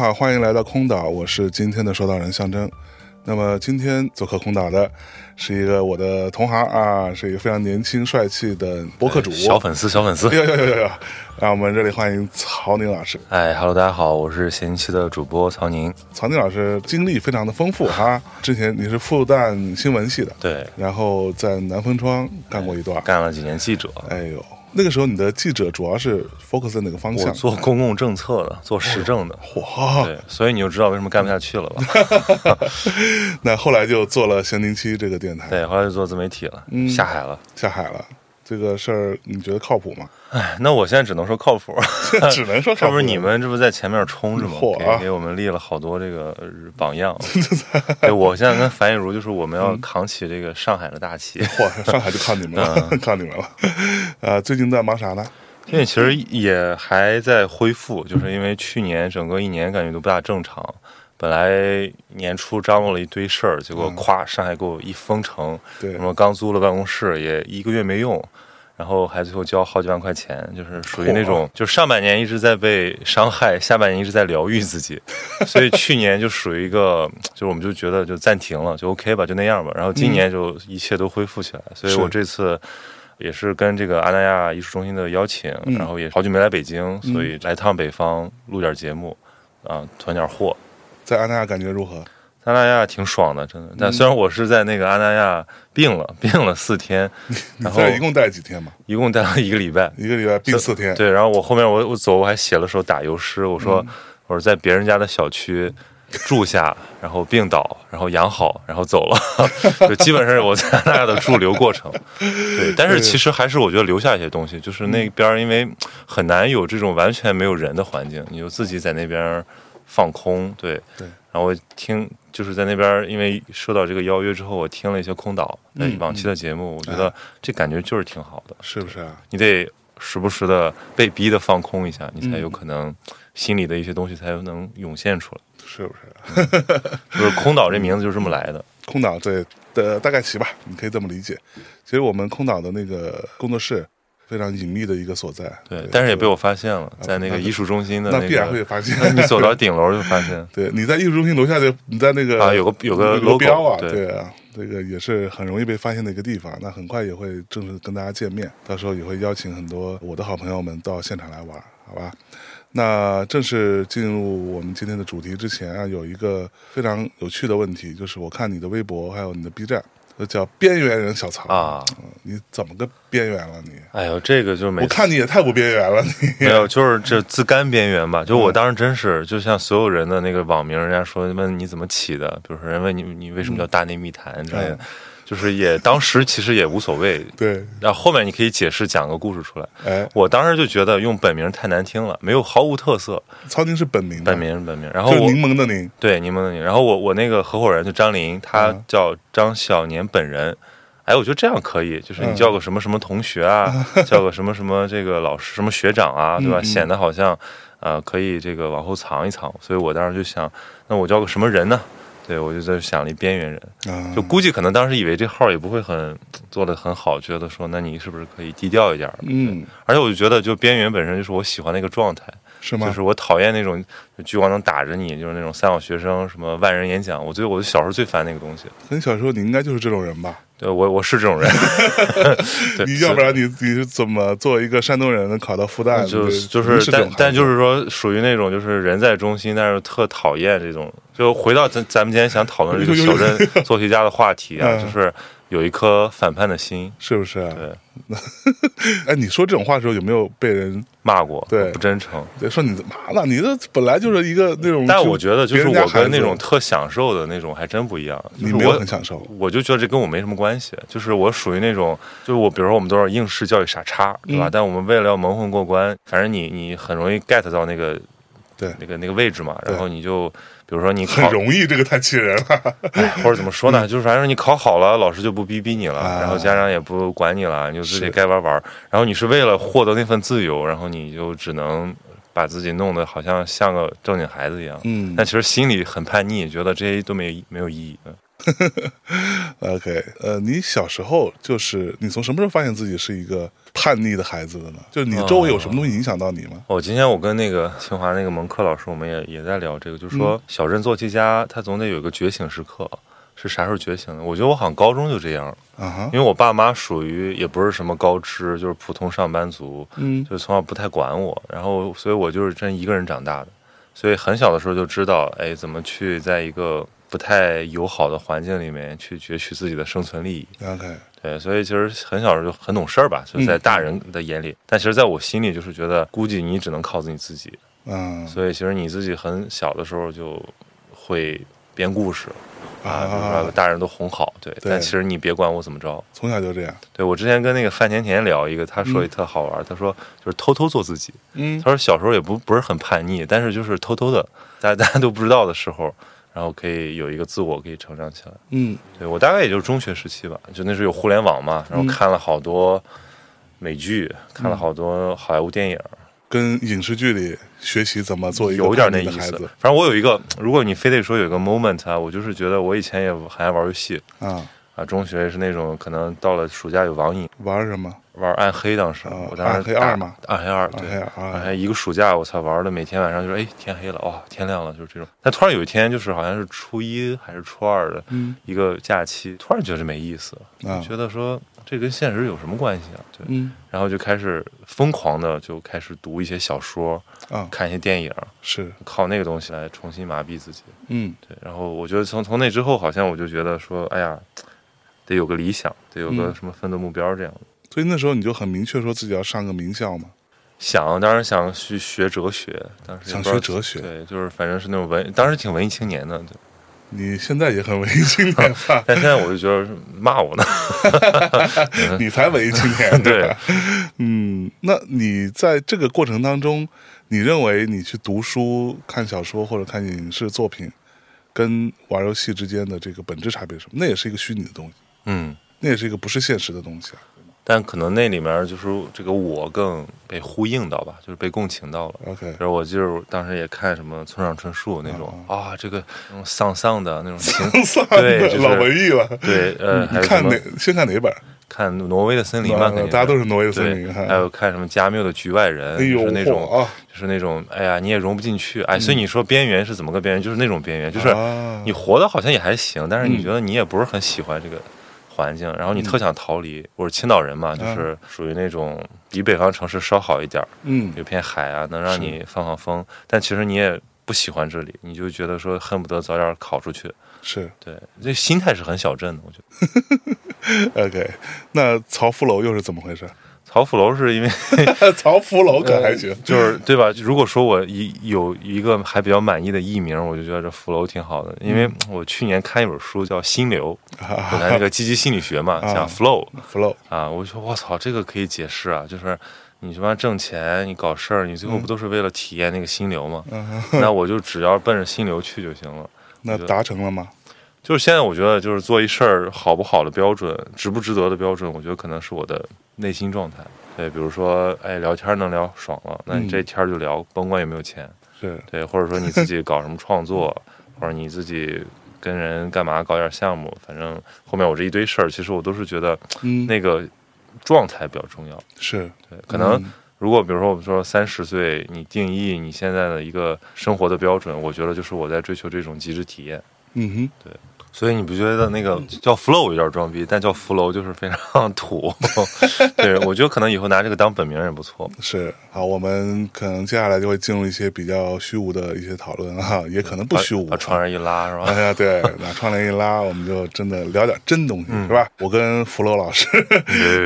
好，欢迎来到空岛，我是今天的收到人象征。那么今天做客空岛的是一个我的同行啊，是一个非常年轻帅气的博客主，小粉丝，小粉丝。哟哟哟哟哟！让我们热烈欢迎曹宁老师。哎哈喽，大家好，我是闲期的主播曹宁。曹宁老师经历非常的丰富哈，之前你是复旦新闻系的，对，然后在南风窗干过一段，干了几年记者。哎呦。那个时候，你的记者主要是 focus 在哪个方向？我做公共政策的，做时政的。哇！对，所以你就知道为什么干不下去了吧？那后来就做了咸宁七这个电台。对，后来就做自媒体了，下海了，下海了。这个事儿你觉得靠谱吗？哎，那我现在只能说靠谱，只能说靠谱。这不是你们这不在前面冲着吗？给给我们立了好多这个榜样。对，我现在跟樊亦茹就是我们要扛起这个上海的大旗。嚯，上海就靠你们了，靠你们了。呃，最近在忙啥呢？最近其实也还在恢复，就是因为去年整个一年感觉都不大正常。本来年初张罗了一堆事儿，结果咵，上海给我一封城。对，什么刚租了办公室，也一个月没用。然后还最后交好几万块钱，就是属于那种，就上半年一直在被伤害，下半年一直在疗愈自己，所以去年就属于一个，就是我们就觉得就暂停了，就 OK 吧，就那样吧。然后今年就一切都恢复起来，所以我这次也是跟这个阿那亚艺术中心的邀请，然后也好久没来北京，所以来趟北方录点节目，啊，囤点货。在阿那亚感觉如何？阿那亚挺爽的，真的。但虽然我是在那个阿那亚病了，病了四天，然后一共待几天嘛？一共待了一个礼拜，一个礼拜病四天。对，然后我后面我我走我还写了首打油诗，我说我说在别人家的小区住下，然后病倒，然后养好，然后走了，就基本上是我在阿那亚的驻留过程。对，但是其实还是我觉得留下一些东西，就是那边因为很难有这种完全没有人的环境，你就自己在那边放空。对对，然后我听。就是在那边，因为受到这个邀约之后，我听了一些空岛那往期的节目，我觉得这感觉就是挺好的，是不是啊？你得时不时的被逼的放空一下，你才有可能心里的一些东西才能涌现出来，是不是？就是空岛这名字就是这么来的。空岛对的大概齐吧，你可以这么理解。其实我们空岛的那个工作室。非常隐秘的一个所在，对，但是也被我发现了，在那个艺术中心的那必然会发现。你走到顶楼就发现，对，你在艺术中心楼下就你在那个啊，有个有个楼标啊，对啊，这个也是很容易被发现的一个地方。那很快也会正式跟大家见面，到时候也会邀请很多我的好朋友们到现场来玩，好吧？那正式进入我们今天的主题之前啊，有一个非常有趣的问题，就是我看你的微博还有你的 B 站。叫边缘人小曹啊，你怎么个边缘了你？哎呦，这个就没我看你也太不边缘了，你 没有，就是这自甘边缘吧。就我当时真是，就像所有人的那个网名，人家说问你怎么起的，比如说人问你你为什么叫大内密谈之类的。就是也当时其实也无所谓，对。然后后面你可以解释讲个故事出来。哎，我当时就觉得用本名太难听了，没有毫无特色。曹宁是本名，本名本名。然后柠檬的柠，对柠檬的柠。然后我我那个合伙人就张林，他叫张小年本人。哎，我觉得这样可以，就是你叫个什么什么同学啊，叫个什么什么这个老师什么学长啊，对吧？显得好像呃可以这个往后藏一藏。所以我当时就想，那我叫个什么人呢？对，我就在想了一边缘人，就估计可能当时以为这号也不会很做的很好，觉得说那你是不是可以低调一点？嗯，而且我就觉得，就边缘本身就是我喜欢的一个状态，是吗？就是我讨厌那种聚光灯打着你，就是那种三好学生什么万人演讲，我觉得我小时候最烦那个东西。很小时候你应该就是这种人吧？对，我我是这种人。你要不然你你是怎么做一个山东人能考到复旦？就就是但但就是说属于那种就是人在中心，但是特讨厌这种。就回到咱咱们今天想讨论这个 小镇做题家的话题啊，就是有一颗反叛的心。是不是？对，哎，你说这种话的时候有没有被人骂过，对不真诚。对说你妈呢？你这本来就是一个那种，但我觉得，就是我跟那种特享受的那种还真不一样。就是你没有我很享受，我就觉得这跟我没什么关系，就是我属于那种，就是我，比如说我们都是应试教育傻叉，对吧？嗯但我们为了要蒙混过关，反正你你很容易 get 到那个对那个那个位置嘛，然后你就比如说你很，容易，这个太气人了。哎 或者怎么说呢，就是反正你考好了，老师就不逼逼你了，啊然后家长也不管你了，你就自己该玩玩。然后你是为了获得那份自由，然后你就只能把自己弄得好像像个正经孩子一样。嗯但其实心里很叛逆，觉得这些都没没有意义。嗯，OK，呃，你小时候就是你从什么时候发现自己是一个叛逆的孩子的呢？就是你周围有什么东西影响到你吗？哦，今天我跟那个清华那个蒙克老师，我们也也在聊这个，就是说小镇做题家他总得有一个觉醒时刻，是啥时候觉醒的？我觉得我好像高中就这样，因为我爸妈属于也不是什么高知，就是普通上班族，嗯就是从小不太管我，然后所以我就是真一个人长大的，所以很小的时候就知道，哎，怎么去在一个不太友好的环境里面去攫取自己的生存利益。，OK，对，所以其实很小时候就很懂事儿吧，就在大人的眼里，但其实在我心里就是觉得，估计你只能靠自己自己，嗯。所以其实你自己很小的时候就会编故事啊，比如说把大人都哄好，对，对。但其实你别管我怎么着。从小就这样，对我之前跟那个范甜甜聊一个，他说也特好玩，他说就是偷偷做自己，嗯。他说小时候也不不是很叛逆，但是就是偷偷的，大家大家都不知道的时候，然后可以有一个自我可以成长起来。嗯。对我大概也就是中学时期吧，就那时候有互联网嘛，然后嗯看了好多美剧，看了好多好莱坞电影，跟影视剧里学习怎么做一个有点那意孩子。反正我有一个，如果你非得说有一个 moment 啊，我就是觉得我以前也很爱玩游戏啊，啊，中学是那种可能到了暑假有网瘾，玩什么？玩暗黑，当时、啊我当时暗黑二嘛？暗黑二，对。暗黑二啊暗黑一个暑假，我操，玩的每天晚上就是，哎，天黑了，哇，天亮了，就是这种。但突然有一天，就是好像是初一还是初二的嗯一个假期，突然觉得没意思，啊觉得说这跟现实有什么关系啊？对，嗯然后就开始疯狂的就开始读一些小说，啊，看一些电影，是靠那个东西来重新麻痹自己。嗯对，然后我觉得从从那之后，好像我就觉得说，哎呀，得有个理想，得有个嗯什么奋斗目标这样的。所以那时候你就很明确说自己要上个名校嘛。想当然想去学哲学，当时想学哲学对，就是反正是那种文，当时挺文艺青年的，对。你现在也很文艺青年吧？但现在我就觉得骂我呢，你才文艺青年对吧？嗯，那你在这个过程当中，你认为你去读书、看小说或者看影视作品，跟玩游戏之间的这个本质差别是什么？那也是一个虚拟的东西，嗯，那也是一个不是现实的东西啊。但可能那里面就是这个我更被呼应到吧，就是被共情到了。OK，然后我就是当时也看什么村上春树那种啊，这个那种丧丧的那种情，算对就是了老文艺了。对，呃，还你看哪？先看哪本？看挪威的森林嘛，啊肯定大家都是挪威的森对林哈还有看什么加缪的局外人，哎呦就是那种嚯啊就是那种，哎呀，你也融不进去，哎，所以你说边缘是怎么个边缘？就是那种边缘，就是啊你活的好像也还行，但是嗯你觉得你也不是很喜欢这个环境，然后你特想逃离。我是青岛人嘛，就是属于那种比北方城市稍好一点儿，嗯有片海啊，能让你放放风，但其实你也不喜欢这里，你就觉得说恨不得早点考出去。是对，这心态是很小镇的，我觉得。OK。那曹福楼又是怎么回事？曹福楼是因为 曹福楼可还行，就是对吧？如果说我一有一个还比较满意的艺名，我就觉得这福楼挺好的，因为我去年看一本书叫《心流》，本来那个积极心理学嘛，讲 flow，flow 啊，我就说我操，这个可以解释啊，就是你什么挣钱，你搞事儿，你最后不都是为了体验那个心流吗？那我就只要奔着心流去就行了。那达成了吗？就是现在，我觉得就是做一事儿好不好的标准，值不值得的标准，我觉得可能是我的内心状态。对，比如说，哎，聊天能聊爽了，那你这天儿就聊，甭管有没有钱。是对，或者说你自己搞什么创作，或者你自己跟人干嘛搞点项目，反正后面我这一堆事儿，其实我都是觉得嗯，那个状态比较重要。是对，可能嗯如果比如说我们说三十岁，你定义你现在的一个生活的标准，我觉得就是我在追求这种极致体验。嗯哼，对。所以你不觉得那个叫 flow 有点装逼，但叫福楼就是非常土。对，我觉得可能以后拿这个当本名也不错。是好，我们可能接下来就会进入一些比较虚无的一些讨论啊，也可能不虚无。把窗帘一拉是吧？哎呀，对，把窗帘一拉，我们就真的聊点真东西，是吧？我跟福楼老师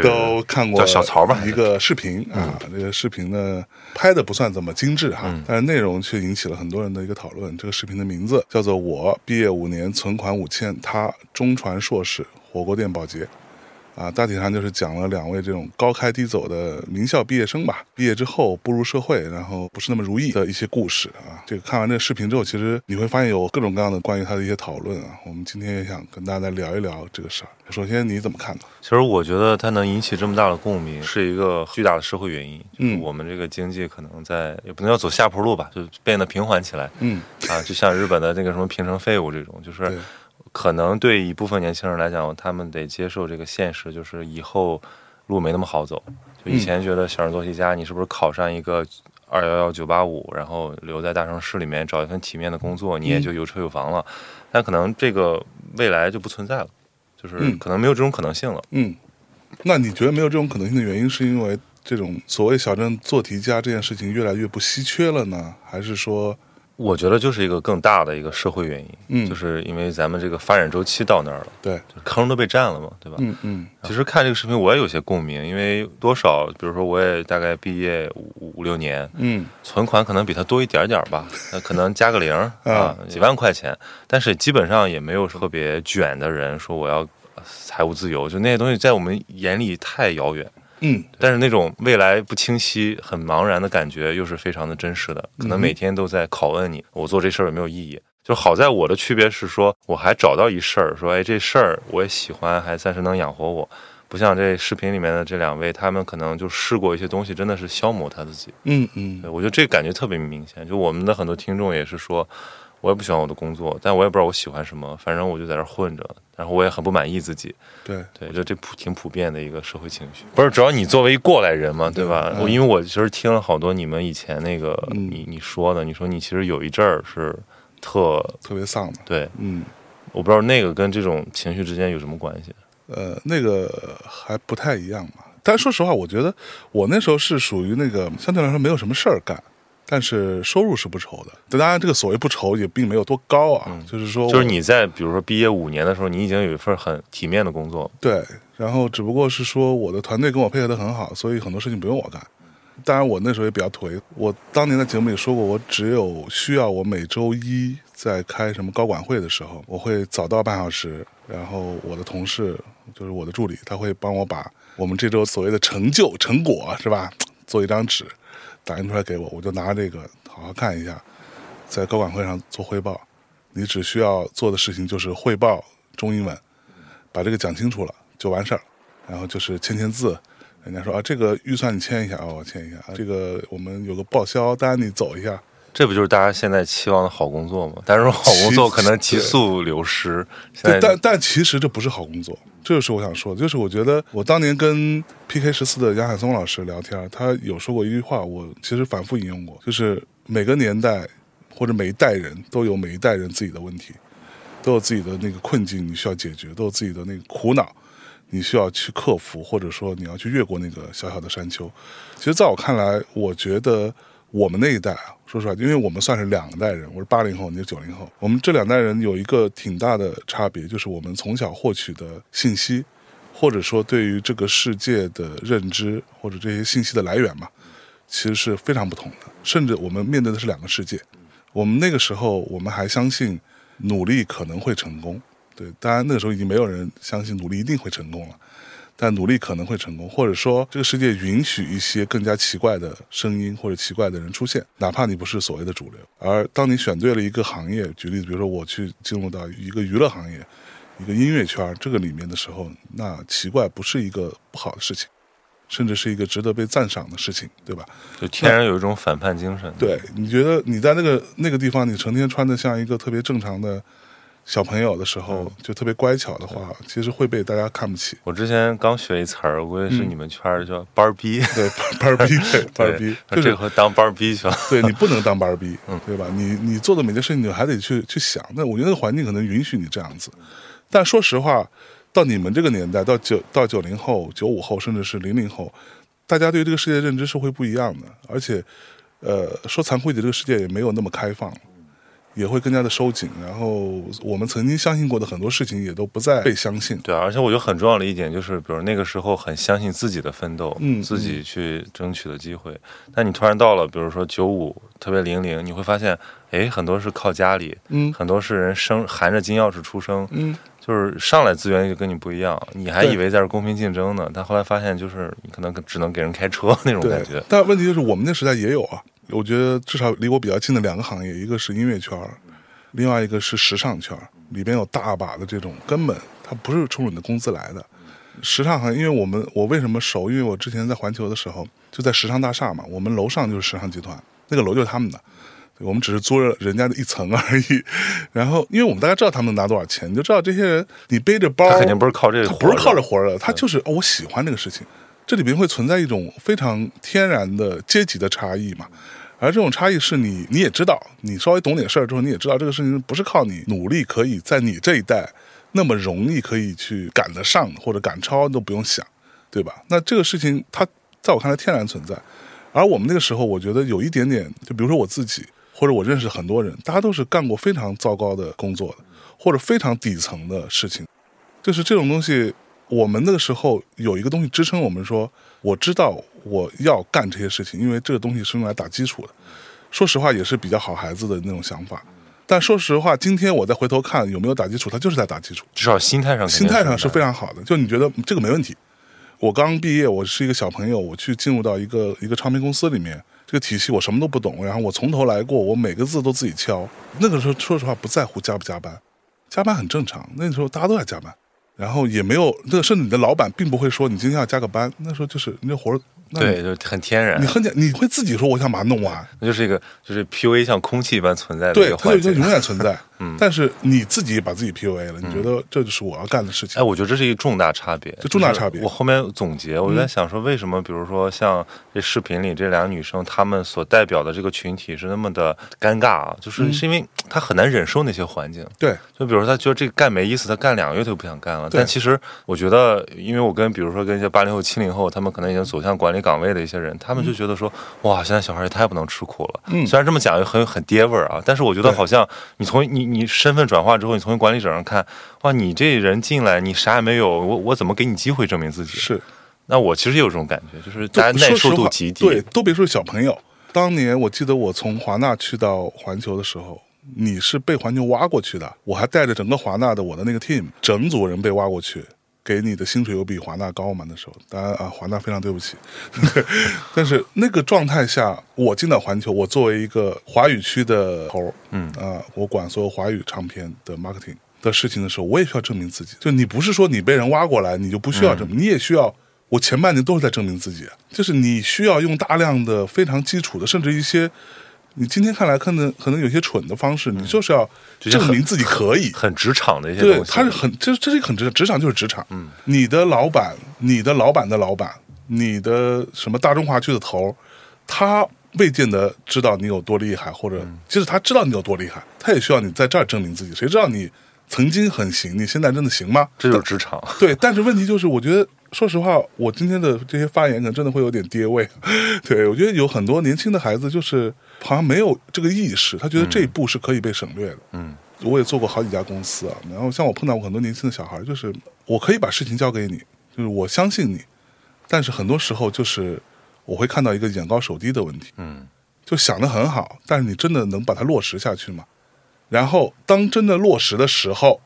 都看过叫小曹吧一个视频啊，这个视频呢拍的不算怎么精致哈，但是内容却引起了很多人的一个讨论。这个视频的名字叫做《我毕业五年存款五千，他中传硕士火锅店保洁》。啊，大体上就是讲了两位这种高开低走的名校毕业生吧，毕业之后步入社会，然后不是那么如意的一些故事啊。这个看完这个视频之后，其实你会发现有各种各样的关于他的一些讨论啊。我们今天也想跟大家来聊一聊这个事儿。首先你怎么看呢？其实我觉得它能引起这么大的共鸣，是一个巨大的社会原因。嗯我们这个经济可能在也不能叫走下坡路吧，就变得平缓起来。嗯啊，就像日本的那个什么平成废物这种，就是对可能对一部分年轻人来讲，他们得接受这个现实，就是以后路没那么好走。就以前觉得小人做题家，你是不是考上一个二幺幺九八五，然后留在大城市里面找一份体面的工作，你也就有车有房了。但可能这个未来就不存在了，就是嗯可能没有这种可能性了。嗯，那你觉得没有这种可能性的原因，是因为这种所谓小镇做题家这件事情越来越不稀缺了呢，还是说，我觉得就是一个更大的一个社会原因，嗯。就是因为咱们这个发展周期到那儿了，对，就是坑都被占了嘛，对吧？嗯嗯。其实看这个视频我也有些共鸣，因为多少，比如说我也大概毕业五五六年，嗯。存款可能比他多一点点儿吧，那可能加个零 啊啊，几万块钱，但是基本上也没有特别卷的人说我要呃财务自由，就那些东西在我们眼里太遥远。嗯但是那种未来不清晰、很茫然的感觉，又是非常的真实的。可能每天都在拷问你，我做这事儿有没有意义？就好在我的区别是说，我还找到一事儿，说，哎，这事儿我也喜欢，还暂时能养活我。不像这视频里面的这两位，他们可能就试过一些东西，真的是消磨他自己。嗯嗯我觉得这感觉特别明显。就我们的很多听众也是说，我也不喜欢我的工作，但我也不知道我喜欢什么，反正我就在这混着，然后我也很不满意自己。对，对，我觉得这普挺普遍的一个社会情绪。不是，主要你作为一过来人嘛，对吧？嗯我因为我其实听了好多你们以前那个嗯你你说的，你说你其实有一阵儿是特特别丧的，对，嗯。我不知道那个跟这种情绪之间有什么关系。呃，那个还不太一样嘛。但说实话，我觉得我那时候是属于那个相对来说没有什么事儿干，但是收入是不愁的。当然，这个所谓不愁也并没有多高啊，就是说就是你在比如说毕业五年的时候，你已经有一份很体面的工作，对，然后只不过是说我的团队跟我配合的很好，所以很多事情不用我干。当然，我那时候也比较颓。我当年在节目里说过，我只有需要我每周一在开什么高管会的时候，我会早到半小时，然后我的同事就是我的助理，他会帮我把我们这周所谓的成就成果是吧，做一张纸打印出来给我，我就拿这个好好看一下，在高管会上做汇报。你只需要做的事情就是汇报中英文，把这个讲清楚了就完事儿，然后就是签签字。人家说啊，这个预算你签一下，啊，我签一下。这个我们有个报销单，你走一下。这不就是大家现在期望的好工作吗？但是说好工作可能急速流失。现对，但但其实这不是好工作，这就是我想说的。就是我觉得我当年跟 PK 十四的杨海松老师聊天，他有说过一句话，我其实反复引用过，就是每个年代或者每一代人都有每一代人自己的问题，都有自己的那个困境你需要解决，都有自己的那个苦恼。你需要去克服，或者说你要去越过那个小小的山丘。其实，在我看来，我觉得我们那一代啊，说实话，因为我们算是两代人，我是八零后，你是九零后，我们这两代人有一个挺大的差别，就是我们从小获取的信息，或者说对于这个世界的认知，或者这些信息的来源嘛，其实是非常不同的。甚至我们面对的是两个世界。我们那个时候，我们还相信努力可能会成功。对，当然那个时候已经没有人相信努力一定会成功了，但努力可能会成功，或者说这个世界允许一些更加奇怪的声音或者奇怪的人出现，哪怕你不是所谓的主流。而当你选对了一个行业，举例子，比如说我去进入到一个娱乐行业、一个音乐圈这个里面的时候，那奇怪不是一个不好的事情，甚至是一个值得被赞赏的事情，对吧？就天然有一种反叛精神。对，你觉得你在那个那个地方，你成天穿的像一个特别正常的小朋友的时候就特别乖巧的话，其实会被大家看不起。我之前刚学一词儿，我估计是你们圈儿叫班儿逼，对，班儿逼，对，班儿逼，就是这回当班儿逼去了。对你不能当班儿逼，对吧？你你做的每件事情，你还得去去想。那我觉得那个环境可能允许你这样子，但说实话，到你们这个年代，到九到九零后、九五后，甚至是零零后，大家对这个世界认知是会不一样的，而且，呃，说残酷一点，这个世界也没有那么开放。也会更加的收紧，然后我们曾经相信过的很多事情也都不再被相信。对啊，而且我觉得很重要的一点就是，比如那个时候很相信自己的奋斗，嗯自己去争取的机会。但你突然到了，比如说九五，特别零零，你会发现，哎，很多是靠家里，嗯很多是人生含着金钥匙出生，嗯，就是上来资源就跟你不一样，你还以为在这公平竞争呢，但后来发现就是你可能只能给人开车那种感觉。。但问题就是我们那时代也有啊，我觉得至少离我比较近的两个行业，一个是音乐圈儿，另外一个是时尚圈儿，里边有大把的这种根本它不是冲着你的工资来的。时尚行业，因为我们我为什么熟？因为我之前在环球的时候就在时尚大厦嘛，我们楼上就是时尚集团，那个楼就是他们的。我们只是租了人家的一层而已，然后因为我们大家知道他们能拿多少钱，你就知道这些人，你背着包，他肯定不是靠这个，他不是靠着活儿的，他就是哦，我喜欢这个事情。这里边会存在一种非常天然的阶级的差异嘛，而这种差异是你你也知道，你稍微懂点事儿之后，你也知道这个事情不是靠你努力可以在你这一代那么容易可以去赶得上或者赶超都不用想，对吧？那这个事情它在我看来天然存在，而我们那个时候，我觉得有一点点，就比如说我自己或者我认识很多人，大家都是干过非常糟糕的工作的，或者非常底层的事情，就是这种东西。我们那个时候有一个东西支撑我们说，我知道我要干这些事情，因为这个东西是用来打基础的。说实话，也是比较好孩子的那种想法。但说实话，今天我再回头看有没有打基础，他就是在打基础，至少心态上心态上是非常好的。就你觉得这个没问题。我刚毕业，我是一个小朋友，我去进入到一个一个唱片公司里面，这个体系我什么都不懂，然后我从头来过，我每个字都自己敲。那个时候说实话不在乎加不加班，加班很正常，那时候大家都在加班，然后也没有这个，甚至你的老板并不会说你今天要加个班，那时候就是你这活儿，那对，就是很天然你，很简，你会自己说我想把它弄完，那就是一个就是 PUA 像空气一般存在的一对，个环境。就永远存在。嗯，但是你自己把自己 PUA 了，你觉得这就是我要干的事情哎，？我觉得这是一个重大差别，这重大差别我后面总结，我就在想说，为什么比如说像这视频里这两个女生，她们所代表的这个群体是那么的尴尬啊？就是嗯是因为她很难忍受那些环境。对，就比如说，她觉得这干没意思，她干两个月她就不想干了。但其实我觉得，因为我跟比如说跟一些八零后、七零后，他们可能已经走向管理岗位的一些人，他们就觉得说，哇，现在小孩也太不能吃苦了。嗯虽然这么讲又很很爹味儿啊，但是我觉得好像你从你你身份转化之后，你从管理者上看，哇，你这人进来你啥也没有，我我怎么给你机会证明自己？是。那我其实也有这种感觉，就是大家耐受度极低。对，都别说小朋友。当年我记得我从华纳去到环球的时候，你是被环球挖过去的，我还带着整个华纳的我的那个 team，整组人被挖过去，给你的薪水有比华纳高吗？那时候，当然啊，华纳非常对不起。但是那个状态下，我进到环球，我作为一个华语区的头，嗯啊、我管所有华语唱片的 marketing 的事情的时候，我也需要证明自己。就你不是说你被人挖过来，你就不需要证明，你也需要。我前半年都是在证明自己，就是你需要用大量的非常基础的，甚至一些你今天看来可能可能有些蠢的方式，你就是要证明自己可以。很职场的一些对，东西。他是很这这是一个很职职场就是职场。嗯，你的老板，你的老板的老板，你的什么大中华区的头，他未见得知道你有多厉害，或者嗯即使他知道你有多厉害，他也需要你在这儿证明自己。谁知道你曾经很行，你现在真的行吗？这就是职场。对，但是问题就是，我觉得，说实话，我今天的这些发言可能真的会有点跌位。对我觉得有很多年轻的孩子，就是好像没有这个意识，他觉得这一步是可以被省略的。嗯，我也做过好几家公司啊，然后像我碰到过很多年轻的小孩，就是我可以把事情交给你，就是我相信你，但是很多时候就是我会看到一个眼高手低的问题。嗯，就想的很好，但是你真的能把它落实下去吗？然后当真的落实的时候，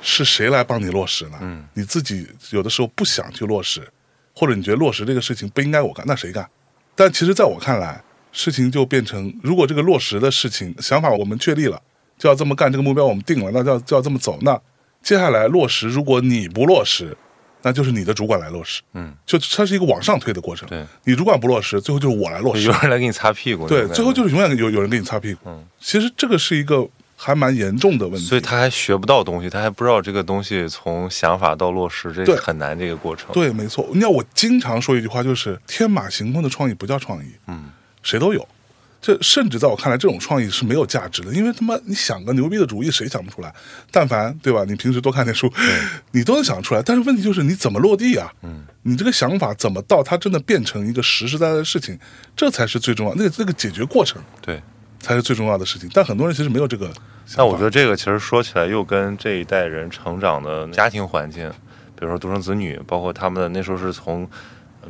是谁来帮你落实呢？嗯，你自己有的时候不想去落实，或者你觉得落实这个事情不应该我干，那谁干？但其实在我看来，事情就变成，如果这个落实的事情想法我们确立了，就要这么干，这个目标我们定了，那就要就要这么走。那接下来落实，如果你不落实，那就是你的主管来落实。嗯，就它是一个往上推的过程。对，你主管不落实，最后就是我来落实有。人来给你擦屁股。对最后就是永远有有人给你擦屁股。嗯，其实这个是一个还蛮严重的问题。所以他还学不到东西，他还不知道这个东西从想法到落实，这很难这个过程。对，没错。你看，我经常说一句话，就是天马行空的创意不叫创意，嗯，谁都有。这甚至在我看来，这种创意是没有价值的，因为他妈你想个牛逼的主意，谁想不出来？但凡对吧？你平时多看点书，你都能想出来。但是问题就是你怎么落地啊？嗯，你这个想法怎么到它真的变成一个实实在在的事情，这才是最重要。那个那个解决过程对。才是最重要的事情。但很多人其实没有这个想法。但我觉得这个其实说起来又跟这一代人成长的家庭环境，比如说独生子女，包括他们的那时候是从，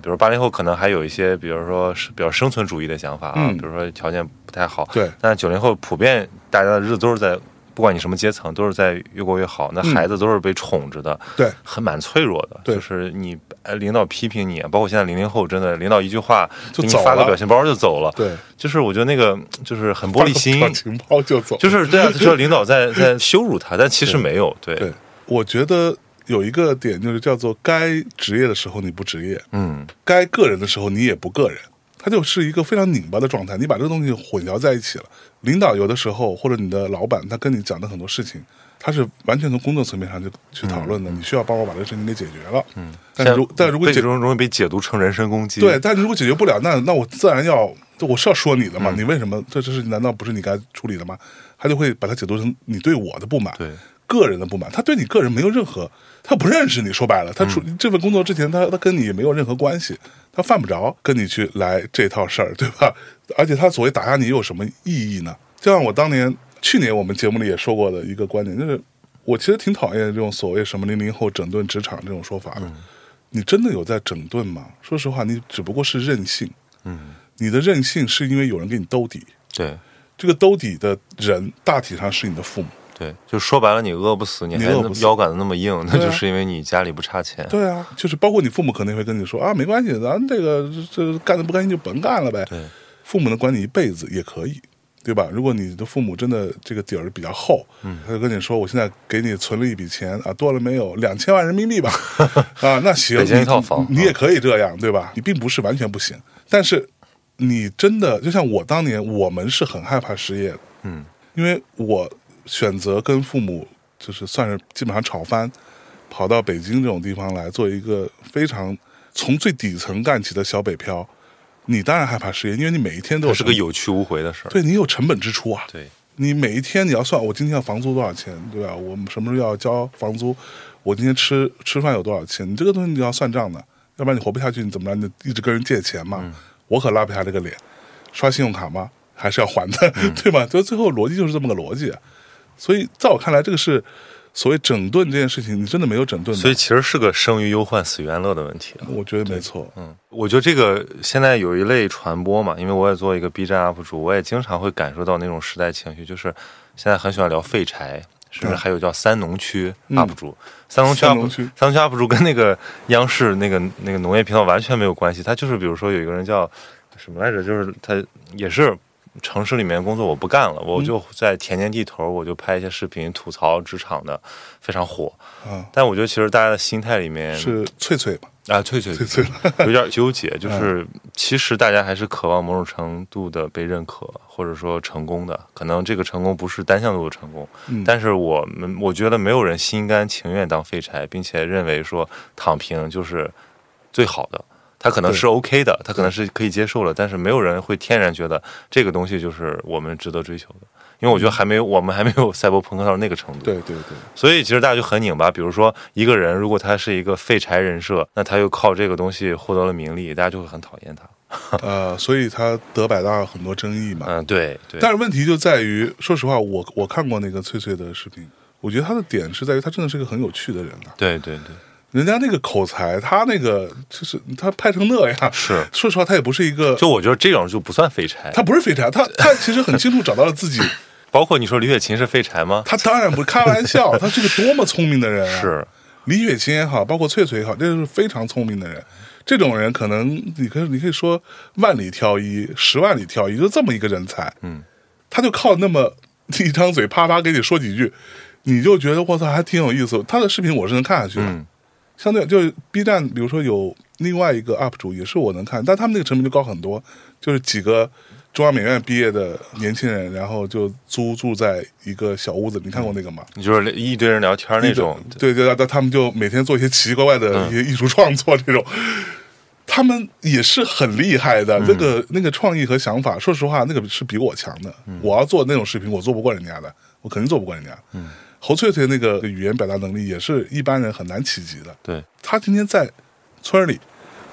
比如八零后可能还有一些，比如说是比较生存主义的想法啊，嗯比如说条件不太好，对但九零后普遍大家的日子都是在，不管你什么阶层，都是在越过越好，那嗯孩子都是被宠着的，对很蛮脆弱的，对就是你呃领导批评你，包括现在零零后，真的领导一句话给你就发个表情包就走了，对就是我觉得那个就是很玻璃心，表情包就走，就是对啊，就是领导在在羞辱他，但其实没有。对，对。我觉得有一个点就是叫做该职业的时候你不职业，嗯，该个人的时候你也不个人，它就是一个非常拧巴的状态。你把这个东西混淆在一起了。领导有的时候或者你的老板，他跟你讲的很多事情，他是完全从工作层面上就去讨论的。你需要帮我把这个事情给解决了。嗯，但如但如果解被容容易被解读成人身攻击。对，但如果解决不了，那那我自然要，我是要说你的嘛。你为什么这这事情难道不是你该处理的吗？他就会把它解读成你对我的不满，对个人的不满。他对你个人没有任何，他不认识你。说白了，他处、这份工作之前，他他跟你也没有任何关系，他犯不着跟你去来这套事儿，对吧？而且他所谓打压你有什么意义呢？就像我当年去年我们节目里也说过的一个观点，就是我其实挺讨厌这种所谓什么零零后整顿职场这种说法的。你真的有在整顿吗？说实话，你只不过是任性。嗯，你的任性是因为有人给你兜底，对这个兜底的人大体上是你的父母。对，就说白了，你饿不死，你还腰杆子那么硬，那就是因为你家里不差钱。对啊，就是包括你父母可能会跟你说啊，没关系，咱这个这干的不干净就甭干了呗。对父母能管你一辈子也可以，对吧？如果你的父母真的这个底儿比较厚，嗯，他就跟你说，我现在给你存了一笔钱啊，多了没有？两千万人民币吧，啊，那行，北京你一套房你你也可以这样，对吧？你并不是完全不行，但是你真的就像我当年，我们是很害怕失业的，嗯，因为我选择跟父母就是算是基本上吵翻，跑到北京这种地方来做一个非常从最底层干起的小北漂，你当然害怕失业，因为你每一天都是个有去无回的事儿。对你有成本支出啊，对你每一天你要算，我今天要房租多少钱，对吧？我们什么时候要交房租？我今天吃吃饭有多少钱？你这个东西你要算账的，要不然你活不下去，你怎么着？你一直跟人借钱嘛？我可拉不下这个脸，刷信用卡吗？还是要还的，对吧？所以最后逻辑就是这么个逻辑、啊。所以在我看来，这个是所谓整顿这件事情，你真的没有整顿。所以其实是个生于忧患，死于安乐的问题啊。我觉得没错。嗯，我觉得这个现在有一类传播嘛，因为我也做一个 B 站 UP 主，我也经常会感受到那种时代情绪，就是现在很喜欢聊废柴，甚至还有叫三农区 UP 主。三农区 UP 主三农区 UP 主跟那个央视那个那个农业频道完全没有关系，他就是比如说有一个人叫什么来着，就是他也是。城市里面工作我不干了，我就在田间地头，我就拍一些视频吐槽职场的，非常火。嗯，但我觉得其实大家的心态里面是翠翠吧？啊，翠翠翠翠，有点纠结，就是其实大家还是渴望某种程度的被认可，或者说成功的。可能这个成功不是单向度的成功，嗯但是我们我觉得没有人心甘情愿当废柴，并且认为说躺平就是最好的。他可能是 OK 的，他可能是可以接受的，但是没有人会天然觉得这个东西就是我们值得追求的，因为我觉得还没有我们还没有赛博朋克到那个程度。对对对，所以其实大家就很拧巴。比如说一个人，如果他是一个废柴人设，那他又靠这个东西获得了名利，大家就会很讨厌他。呃，所以他得百大很多争议嘛。嗯，对对。但是问题就在于，说实话，我我看过那个翠翠的视频，我觉得他的点是在于他真的是个很有趣的人啊。对对对，人家那个口才，他那个就是他拍成那样，是。说实话，他也不是一个，就我觉得这种就不算废柴。他不是废柴，他他其实很清楚找到了自己。包括你说李雪琴是废柴吗？他当然不是开玩笑，他是个多么聪明的人啊！是李雪琴也好，包括翠翠也好，这是非常聪明的人。这种人可能你可以你可以说万里挑一，十万里挑一，就这么一个人才。嗯，他就靠那么一张嘴啪啪给你说几句，你就觉得我操还挺有意思。他的视频我是能看下去的。嗯相对就是 B 站，比如说有另外一个 UP 主也是我能看，但他们那个成本就高很多，就是几个中央美院毕业的年轻人，然后就租住在一个小屋子，你看过那个吗？你就是一堆人聊天那种，对对，那他们就每天做一些奇奇怪怪的一些艺术创作，这种，他们也是很厉害的。那个那个创意和想法，说实话，那个是比我强的。我要做那种视频，我做不过人家的，我肯定做不过人家。嗯，侯翠翠那个语言表达能力也是一般人很难企及的。对，他今天在村里，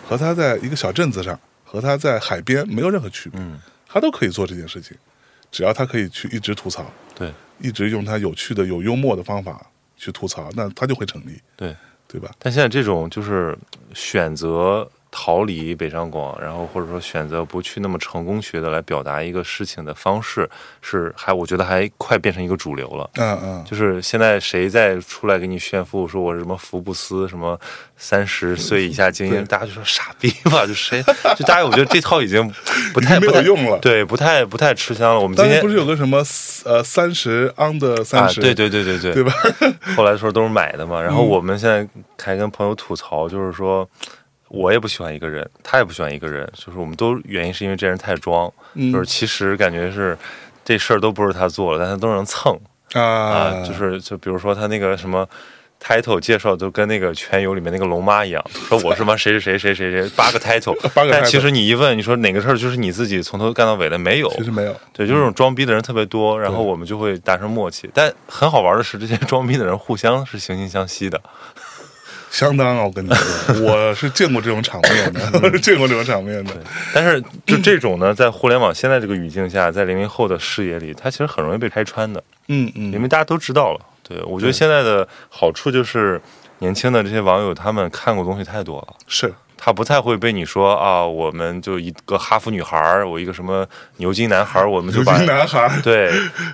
和她在一个小镇子上，和她在海边没有任何区别。嗯，他都可以做这件事情，只要她可以去一直吐槽，对一直用她有趣的、有幽默的方法去吐槽，那她就会成立，对。对吧？但现在这种就是选择逃离北上广，然后或者说选择不去那么成功学的来表达一个事情的方式，是还我觉得还快变成一个主流了。嗯嗯，就是现在谁再出来给你炫富，说我是什么福布斯什么三十岁以下精英，大家就说傻逼吧，就谁 就大家我觉得这套已经不太 没有用了。对，不太不太吃香了。我们今天不是有个什么呃三十 under 啊三，十、对对对对对对吧？后来说都是买的嘛。然后我们现在还跟朋友吐槽，就是说我也不喜欢一个人，他也不喜欢一个人，就是我们都原因是因为这人太装，嗯。就是其实感觉是这事儿都不是他做了，但他都能蹭。啊。啊，就是就比如说他那个什么。title 介绍都跟那个全游里面那个龙妈一样，说我是什么谁谁谁谁谁谁 八个 title，八个 title 但其实你一问，你说哪个事儿就是你自己从头干到尾的没有，其实没有，对，就是这种装逼的人特别多，然后我们就会达成默契。但很好玩的是，这些装逼的人互相是惺惺相惜的。相当啊！我跟你说，我是见过这种场面的，见过这种场面的。但是就这种呢，在互联网现在这个语境下，在零零后的视野里，它其实很容易被拆穿的，嗯嗯，因为大家都知道了。对我觉得现在的好处就是，年轻的这些网友他们看过东西太多了。是他不太会被你说啊，我们就一个哈佛女孩儿，我一个什么牛津男孩儿，我们就牛把津男孩儿，对，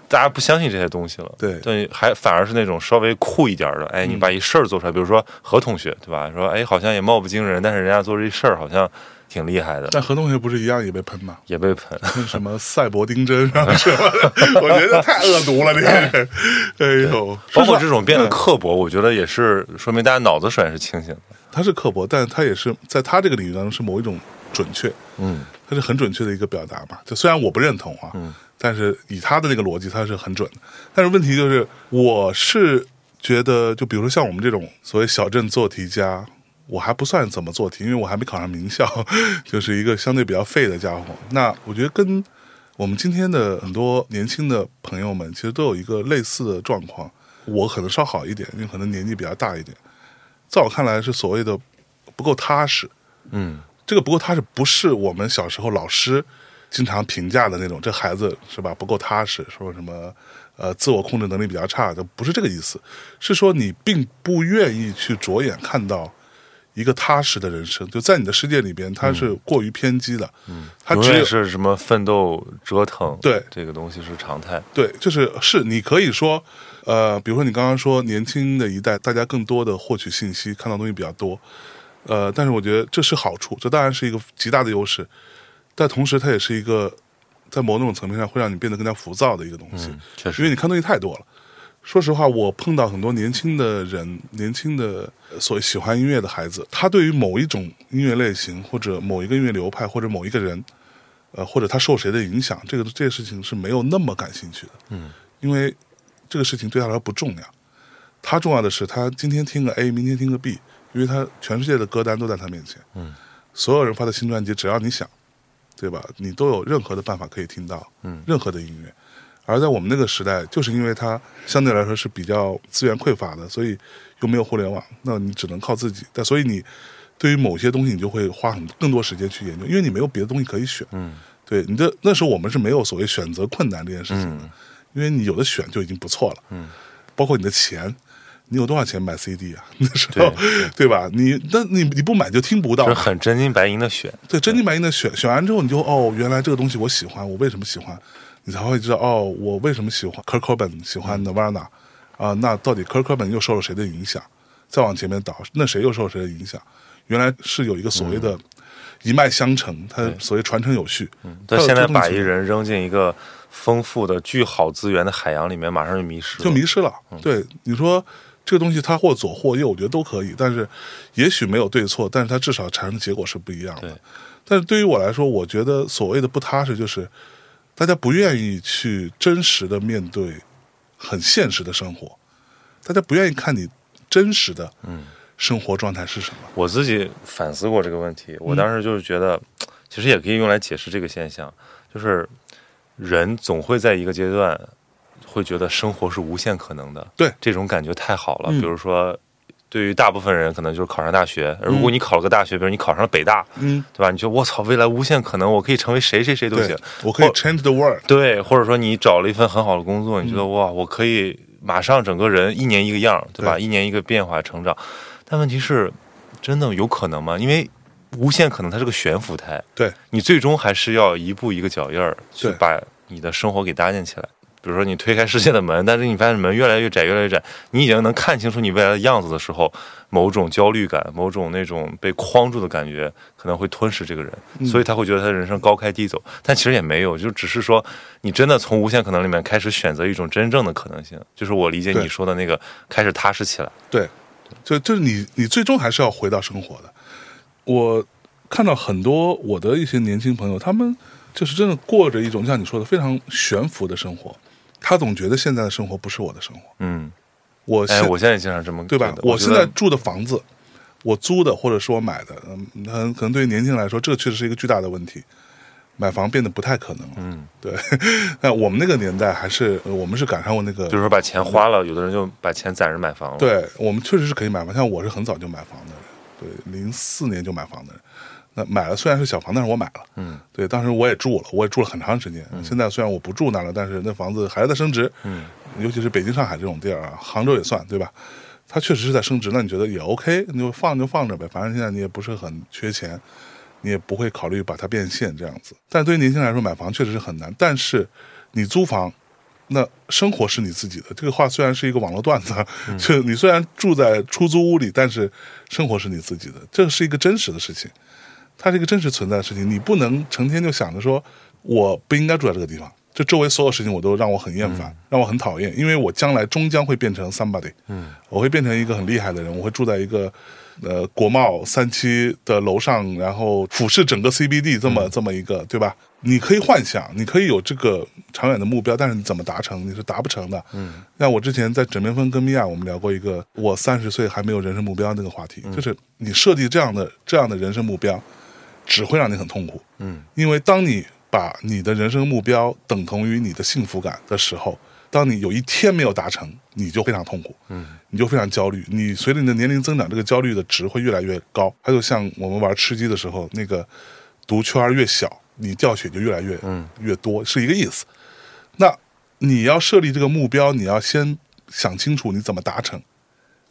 大家不相信这些东西了。对对，还反而是那种稍微酷一点儿的，哎，你把一事儿做出来，比如说何同学，对吧？说哎，好像也貌不惊人，但是人家做这事儿好像挺厉害的，但何同学不是一样也被喷吗？也被喷。什么赛博丁真啊什么的，我觉得太恶毒了，这个人。哎呦，包括这种变得嗯刻薄，我觉得也是说明大家脑子首先是清醒的。他是刻薄，但是他也是在他这个领域当中是某一种准确，嗯他是很准确的一个表达嘛。就虽然我不认同啊，嗯但是以他的那个逻辑，他是很准的。但是问题就是，我是觉得，就比如说像我们这种所谓小镇做题家，我还不算怎么做题，因为我还没考上名校，就是一个相对比较废的家伙。那我觉得跟我们今天的很多年轻的朋友们，其实都有一个类似的状况。我可能稍好一点，因为可能年纪比较大一点。在我看来，是所谓的不够踏实。嗯这个不够踏实，不是我们小时候老师经常评价的那种，这孩子是吧不够踏实，说什么呃自我控制能力比较差就，不是这个意思，是说你并不愿意去着眼看到一个踏实的人生，就在你的世界里边，它是过于偏激的，嗯，它永只是什么奋斗折腾，对这个东西是常态。对，就是是你可以说，呃，比如说你刚刚说年轻的一代，大家更多的获取信息，看到东西比较多，呃，但是我觉得这是好处，这当然是一个极大的优势，但同时它也是一个在某种层面上会让你变得更加浮躁的一个东西，嗯，确因为，你看东西太多了。说实话，我碰到很多年轻的人，年轻的呃所谓喜欢音乐的孩子，他对于某一种音乐类型，或者某一个音乐流派，或者某一个人，呃，或者他受谁的影响，这个这个事情是没有那么感兴趣的。嗯，因为这个事情对他来说不重要，他重要的是他今天听个 A，明天听个 B，因为他全世界的歌单都在他面前。嗯，所有人发的新专辑，只要你想，对吧？你都有任何的办法可以听到，嗯任何的音乐。而在我们那个时代，就是因为它相对来说是比较资源匮乏的，所以又没有互联网，那你只能靠自己。但所以你对于某些东西，你就会花很更多时间去研究，因为你没有别的东西可以选。嗯对你的那时候我们是没有所谓选择困难这件事情的，嗯因为你有的选就已经不错了。嗯，包括你的钱，你有多少钱买 CD 啊？那时候对对吧？你那你你不买就听不到是。很真金白银的选。对，真金白银的选选完之后，你就哦，原来这个东西我喜欢，我为什么喜欢？你才会知道哦，我为什么喜欢 Kurt Cobain，喜欢 Nirvana 啊、那到底 Kurt Cobain 又受了谁的影响？再往前面倒，那谁又受了谁的影响？原来是有一个所谓的一脉相承，它所谓传承有序。但现在把一人扔进一个丰富的、巨好资源的海洋里面，马上就迷失了。就迷失了。嗯对，你说这个东西它或左或右，我觉得都可以，但是也许没有对错，但是它至少产生的结果是不一样的对。但是对于我来说，我觉得所谓的不踏实，就是大家不愿意去真实的面对很现实的生活，大家不愿意看你真实的嗯生活状态是什么。我自己反思过这个问题，我当时就是觉得，其实也可以用来解释这个现象，就是人总会在一个阶段会觉得生活是无限可能的，对这种感觉太好了。嗯比如说，对于大部分人可能就是考上大学，如果你考了个大学，比如你考上了北大，嗯，对吧？你觉得我操，未来无限可能，我可以成为谁谁谁都行。，我可以 change the world。对，或者说你找了一份很好的工作，你觉嗯得、哇，我可以马上整个人一年一个样，对吧？对一年一个变化成长。但问题是，真的有可能吗？因为无限可能它是个悬浮态，对，你最终还是要一步一个脚印儿去把你的生活给搭建起来。比如说你推开世界的门，但是你发现门越来越窄，越来越窄，你已经能看清楚你未来的样子的时候，某种焦虑感，某种那种被框住的感觉，可能会吞噬这个人，嗯所以他会觉得他的人生高开低走。但其实也没有，就只是说你真的从无限可能里面开始选择一种真正的可能性，就是我理解你说的那个开始踏实起来。对，就就是你你最终还是要回到生活的。我看到很多我的一些年轻朋友，他们就是真的过着一种像你说的非常悬浮的生活，他总觉得现在的生活不是我的生活。嗯，我现、哎，我现在经常这么对吧我现在住的房子，我租的或者是我买的，嗯，很可能对于年轻人来说，这个确实是一个巨大的问题。买房变得不太可能了，嗯，对。那我们那个年代还是呃我们是赶上过那个，就是说把钱花了，有的人就把钱攒着买房了。，对我们确实是可以买房，像我是很早就买房的人，对，零四年就买房的人。那买了虽然是小房，但是我买了，嗯对，当时我也住了，我也住了很长时间。现在虽然我不住那了，但是那房子还是在升值，嗯，尤其是北京、上海这种地儿啊，杭州也算，对吧？它确实是在升值，那你觉得也 OK，你就放就放着呗，反正现在你也不是很缺钱，你也不会考虑把它变现这样子。但对于年轻人来说，买房确实是很难。但是你租房，那生活是你自己的。这个话虽然是一个网络段子，就你虽然住在出租屋里，但是生活是你自己的，这是一个真实的事情，它是一个真实存在的事情。你不能成天就想着说我不应该住在这个地方。这周围所有事情我都让我很厌烦，让我很讨厌，因为我将来终将会变成 somebody，嗯，我会变成一个很厉害的人，我会住在一个呃国贸三期的楼上，然后俯视整个 CBD 这么、这么一个，对吧？你可以幻想，你可以有这个长远的目标，但是你怎么达成，你是达不成的。嗯，像我之前在枕边风跟米娅我们聊过一个我三十岁还没有人生目标那个话题，就是你设计这样的这样的人生目标，只会让你很痛苦。嗯因为当你把你的人生目标等同于你的幸福感的时候，当你有一天没有达成，你就非常痛苦，嗯，你就非常焦虑。你随着你的年龄增长，这个焦虑的值会越来越高。它就像我们玩吃鸡的时候，那个毒圈越小，你掉血就越来越嗯越多，是一个意思。那你要设立这个目标，你要先想清楚你怎么达成，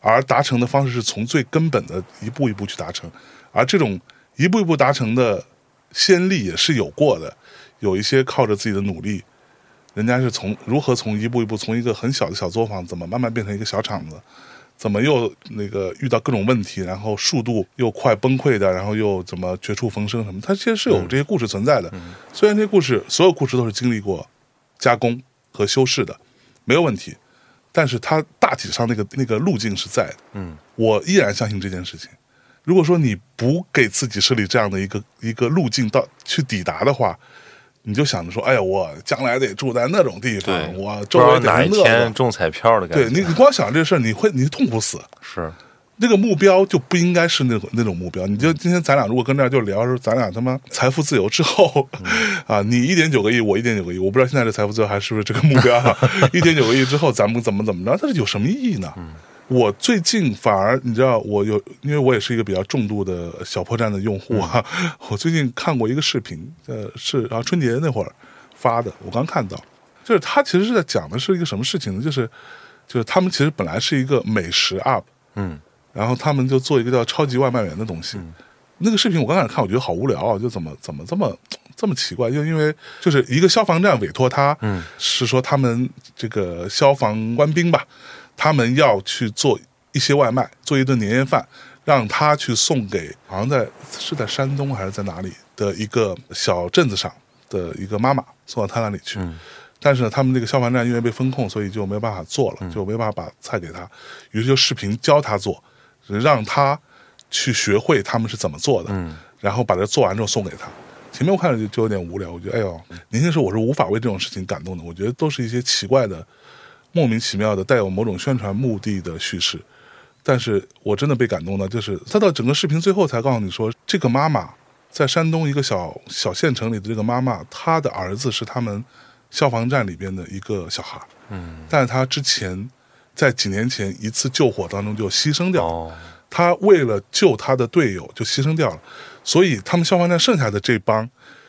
而达成的方式是从最根本的一步一步去达成，而这种一步一步达成的先例也是有过的，有一些靠着自己的努力，人家是从如何从一步一步从一个很小的小作坊，怎么慢慢变成一个小厂子，怎么又那个遇到各种问题，然后速度又快崩溃的，然后又怎么绝处逢生什么，它其实是有这些故事存在的。虽然这些故事所有故事都是经历过加工和修饰的，没有问题，但是它大体上那个那个路径是在的。嗯我依然相信这件事情。如果说你不给自己设立这样的一个一个路径到去抵达的话，你就想着说，哎呀，我将来得住在那种地方，我周围得哪一。天中彩票的感觉。对你，你光想这事儿，你会你痛苦死。是那个目标就不应该是那种那种目标。你就今天咱俩如果跟这儿就聊说，咱俩他妈财富自由之后，啊，你一点九个亿，我一点九个亿，我不知道现在这财富自由还是不是这个目标啊？一点九个亿之后，咱们怎么怎么着？但是有什么意义呢？我最近反而你知道，我有，因为我也是一个比较重度的小破站的用户啊。我最近看过一个视频，呃，是然后春节那会儿发的，我刚看到，就是他其实是在讲的是一个什么事情呢？就是就是他们其实本来是一个美食 UP，嗯然后他们就做一个叫超级外卖员的东西。那个视频我刚开始看，我觉得好无聊啊，就怎么怎么这么这么奇怪？就因为就是一个消防站委托他，嗯，是说他们这个消防官兵吧，他们要去做一些外卖，做一顿年夜饭，让他去送给好像在是在山东还是在哪里的一个小镇子上的一个妈妈送到他那里去。嗯但是呢，他们那个消防站因为被封控，所以就没有办法做了，就没办法把菜给他，于是就视频教他做，让他去学会他们是怎么做的，嗯然后把它做完之后送给他。前面我看着就就有点无聊，我觉得哎呦，年轻时候我是无法为这种事情感动的。我觉得都是一些奇怪的、莫名其妙的、带有某种宣传目的的叙事。但是我真的被感动的，就是他到整个视频最后才告诉你说，这个妈妈在山东一个小小县城里的这个妈妈，她的儿子是他们消防站里边的一个小孩，嗯，但是他之前在几年前一次救火当中就牺牲掉了。哦，他为了救他的队友就牺牲掉了，所以他们消防站剩下的这帮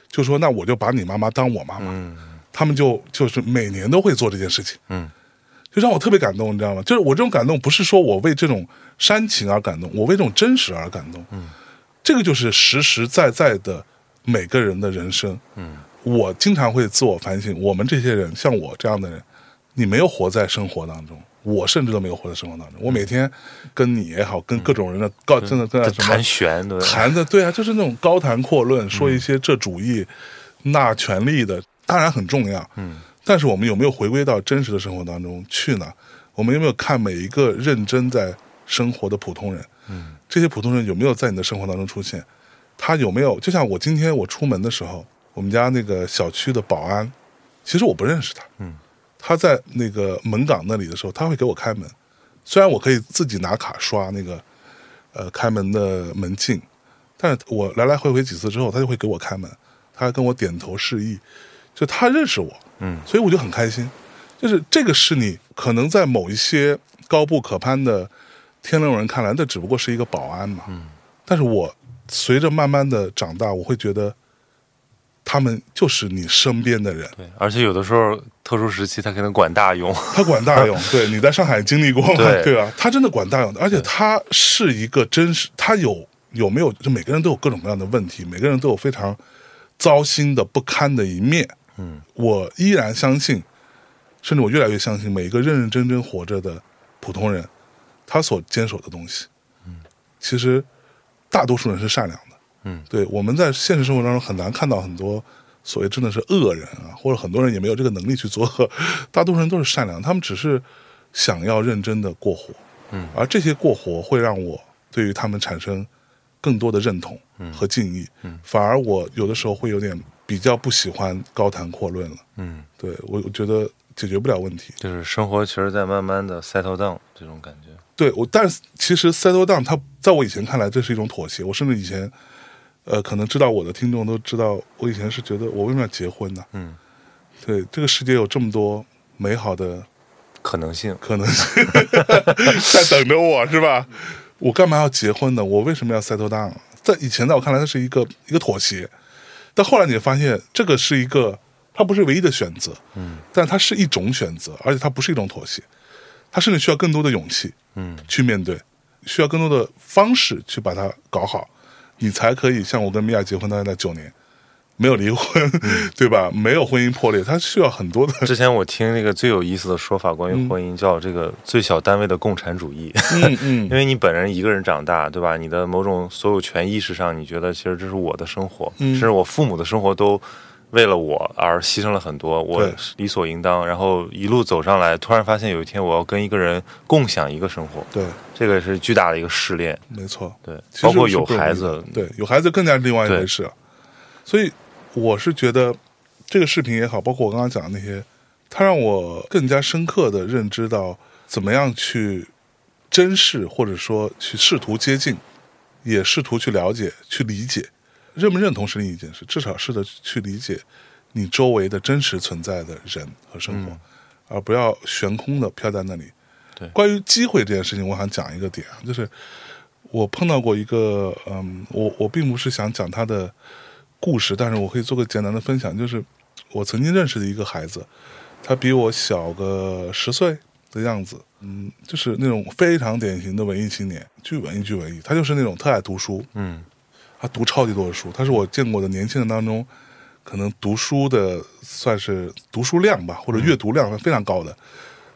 就说：“那我就把你妈妈当我妈妈。嗯。他们就就是每年都会做这件事情，嗯就让我特别感动，你知道吗？就是我这种感动不是说我为这种煽情而感动，我为这种真实而感动。嗯，这个就是实实在在的每个人的人生。嗯我经常会自我反省，我们这些人，像我这样的人，你没有活在生活当中，我甚至都没有活在生活当中。我每天跟你也好，跟各种人的高，真的真的什么谈玄？谈的对啊，就是那种高谈阔论，说一些这主义、那权力的，当然很重要。嗯但是我们有没有回归到真实的生活当中去呢？我们有没有看每一个认真在生活的普通人？嗯这些普通人有没有在你的生活当中出现？他有没有？就像我今天我出门的时候，我们家那个小区的保安，其实我不认识他。嗯他在那个门岗那里的时候，他会给我开门，虽然我可以自己拿卡刷那个呃开门的门禁，但是我来来回回几次之后，他就会给我开门，他还跟我点头示意，就他认识我，嗯所以我就很开心。就是这个是你可能在某一些高不可攀的天龙人看来，那只不过是一个保安嘛。嗯但是我随着慢慢的长大，我会觉得他们就是你身边的人，对，而且有的时候特殊时期他可能管大用。他管大用。对，你在上海经历过吗？对对吧？他真的管大用的，而且他是一个真实，他有有没有？就每个人都有各种各样的问题，每个人都有非常糟心的不堪的一面。嗯。我依然相信，甚至我越来越相信，每一个认认真真活着的普通人，他所坚守的东西，嗯，其实大多数人是善良的。嗯。对，我们在现实生活当中很难看到很多所谓真的是恶人啊，或者很多人也没有这个能力去做恶，大多数人都是善良，他们只是想要认真的过活，嗯。而这些过活会让我对于他们产生更多的认同和敬意，嗯。反而我有的时候会有点比较不喜欢高谈阔论了，嗯，对我我觉得解决不了问题，就是生活其实在慢慢的 settle down 这种感觉。对我，但是其实 settle down，它在我以前看来，这是一种妥协。我甚至以前，呃，可能知道我的听众都知道，我以前是觉得我为什么要结婚呢？嗯，对，这个世界有这么多美好的可能性。可能性在等着我，是吧？我干嘛要结婚呢？我为什么要 settle down？在以前在我看来，它是一个一个妥协，但后来你发现，这个是一个，它不是唯一的选择，嗯但它是一种选择，而且它不是一种妥协，它甚至需要更多的勇气。嗯去面对，需要更多的方式去把它搞好，你才可以像我跟米娅结婚到现在九年，没有离婚，对吧？没有婚姻破裂，它需要很多的，之前我听那个最有意思的说法，关于婚姻叫这个最小单位的共产主义。嗯 嗯因为你本人一个人长大，对吧？你的某种所有权意识上，你觉得其实这是我的生活，嗯甚至我父母的生活都为了我而牺牲了很多，我理所应当。然后一路走上来，突然发现有一天我要跟一个人共享一个生活，对，这个是巨大的一个试炼。没错，对，包括有孩子，对，有孩子更加是另外一回事。所以我是觉得这个视频也好，包括我刚刚讲的那些，它让我更加深刻的认知到怎么样去珍视，或者说去试图接近，也试图去了解、去理解。认不认同是另一件事，至少试着去理解你周围的真实存在的人和生活，嗯而不要悬空的飘在那里。对关于机会这件事情，我想讲一个点啊，就是我碰到过一个，嗯，我我并不是想讲他的故事，但是我可以做个简单的分享，就是我曾经认识的一个孩子，他比我小个十岁的样子，嗯，就是那种非常典型的文艺青年，巨文艺巨文艺，他就是那种特爱读书，嗯他读超级多的书，他是我见过的年轻人当中，可能读书的算是读书量吧，或者阅读量是非常高的。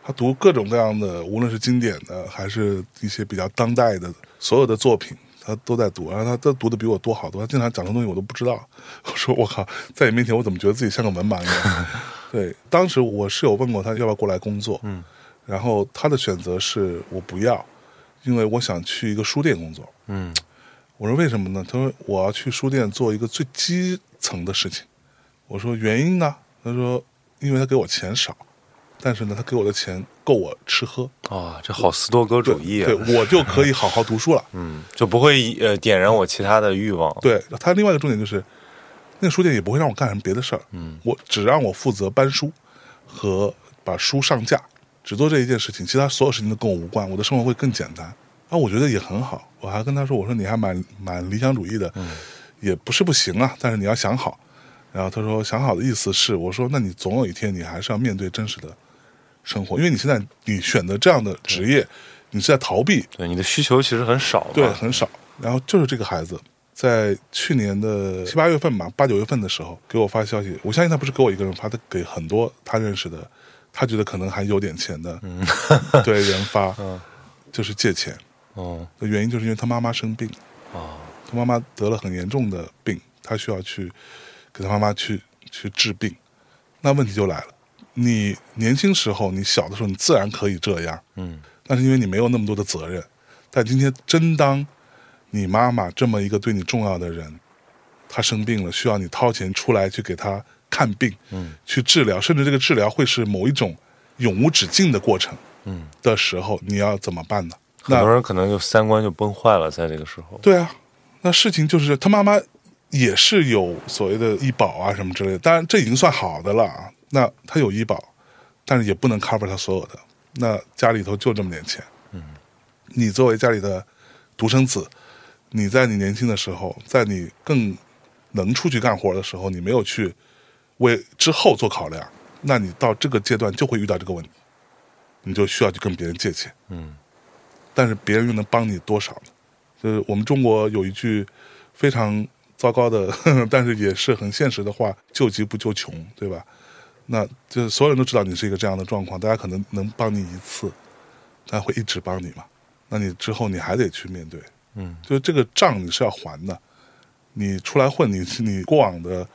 他读各种各样的，无论是经典的，还是一些比较当代的，所有的作品，他都在读。然后他都读的比我多好多，他经常讲的东西我都不知道。我说我靠，在你面前我怎么觉得自己像个文盲一样？对，当时我室友问过他要不要过来工作，嗯然后他的选择是我不要，因为我想去一个书店工作。嗯我说为什么呢？他说我要去书店做一个最基层的事情。我说原因呢？他说因为他给我钱少，但是呢，他给我的钱够我吃喝，啊，这好斯多哥主义啊对，我就可以好好读书了。嗯，就不会呃点燃我其他的欲望。对他另外一个重点就是，那个书店也不会让我干什么别的事儿，嗯，我只让我负责搬书和把书上架，只做这一件事情，其他所有事情都跟我无关，我的生活会更简单。啊，我觉得也很好。我还跟他说，我说你还蛮蛮理想主义的，也不是不行啊，但是你要想好。然后他说想好的意思是，我说那你总有一天你还是要面对真实的生活，因为你现在你选择这样的职业，你是在逃避，对，你的需求其实很少。对，很少。然后就是这个孩子，在去年的七八月份吧，八九月份的时候给我发消息，我相信他不是给我一个人发，他给很多他认识的，他觉得可能还有点钱的，对人发，就是借钱哦的原因，就是因为他妈妈生病，哦，他妈妈得了很严重的病，他需要去给他妈妈去去治病。那问题就来了，你年轻时候，你小的时候，你自然可以这样，嗯但是因为你没有那么多的责任，但今天真当你妈妈这么一个对你重要的人，她生病了，需要你掏钱出来去给她看病，嗯去治疗，甚至这个治疗会是某一种永无止境的过程嗯，的时候，你要怎么办呢？很多人可能就三观就崩坏了，在这个时候。对啊，那事情就是他妈妈也是有所谓的医保啊什么之类的，当然这已经算好的了啊。那他有医保，但是也不能 cover 他所有的。那家里头就这么点钱，嗯，你作为家里的独生子，你在你年轻的时候，在你更能出去干活的时候，你没有去为之后做考量，那你到这个阶段就会遇到这个问题，你就需要去跟别人借钱。嗯但是别人又能帮你多少呢？就是我们中国有一句非常糟糕的，呵 呵但是也是很现实的话：救急不救穷，对吧？那就是所有人都知道你是一个这样的状况，大家可能能帮你一次，但会一直帮你嘛？那你之后你还得去面对，嗯就是这个账你是要还的。你出来混，你你过往的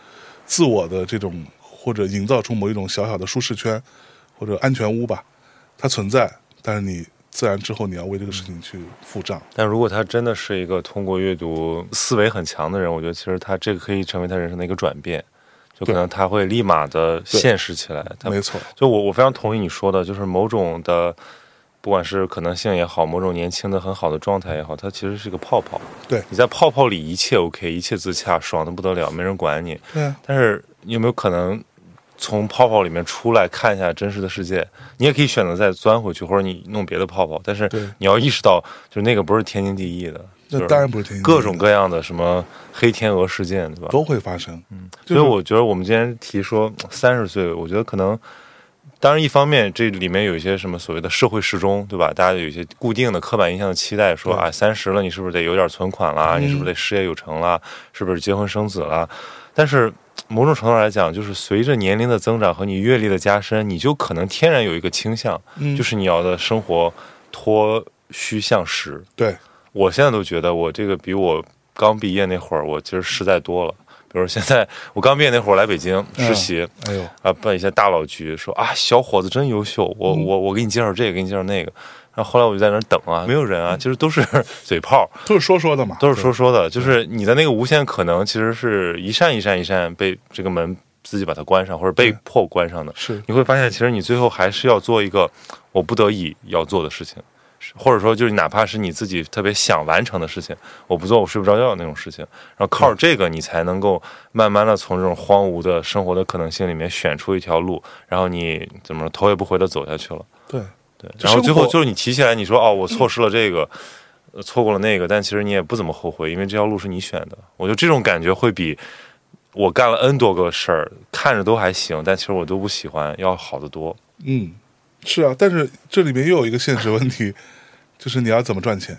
自我的这种或者营造出某一种小小的舒适圈或者安全屋吧，它存在，但是你自然之后你要为这个事情去付账。但如果他真的是一个通过阅读思维很强的人，我觉得其实他这个可以成为他人生的一个转变，就可能他会立马的现实起来。他没错，就我我非常同意你说的，就是某种的，不管是可能性也好，某种年轻的很好的状态也好，它其实是个泡泡。对你在泡泡里一切 OK，一切自洽，爽的不得了，没人管你。对啊，但是你有没有可能从泡泡里面出来看一下真实的世界？你也可以选择再钻回去，或者你弄别的泡泡，但是你要意识到，就是那个不是天经地义的。就是那当然不是各种各样的什么黑天鹅事件，对吧？都会发生。嗯，所以我觉得我们今天提说三十岁，我觉得可能，当然一方面这里面有一些什么所谓的社会时钟，对吧？大家有一些固定的刻板印象的期待，说啊三十了你是不是得有点存款啦？嗯你是不是得事业有成啦？是不是结婚生子啦？但是某种程度上来讲，就是随着年龄的增长和你阅历的加深，你就可能天然有一个倾向，嗯就是你要的生活脱虚向实。对，我现在都觉得我这个比我刚毕业那会儿，我其实实在多了。比如现在我刚毕业那会儿来北京实习，哎呦，啊，办一些大佬局，说啊，小伙子真优秀，我、嗯我我给你介绍这个，给你介绍那个。然后后来我就在那儿等啊，没有人啊，其实都是 嘴炮，都是说说的嘛，都是说说的，就是你的那个无限可能，其实是一扇一扇一扇被这个门自己把它关上，或者被迫关上的。是你会发现，其实你最后还是要做一个我不得已要做的事情，是或者说就是哪怕是你自己特别想完成的事情，我不做我睡不着觉那种事情，然后靠着这个，你才能够慢慢的从这种荒芜的生活的可能性里面选出一条路，然后你怎么说头也不回的走下去了。对，对，然后最后就是你提起来，你说哦，我错失了这个，呃错过了那个，但其实你也不怎么后悔，因为这条路是你选的。我觉得这种感觉会比我干了 N 多个事儿，看着都还行，但其实我都不喜欢，要好得多。嗯，是啊，但是这里面又有一个现实问题，就是你要怎么赚钱？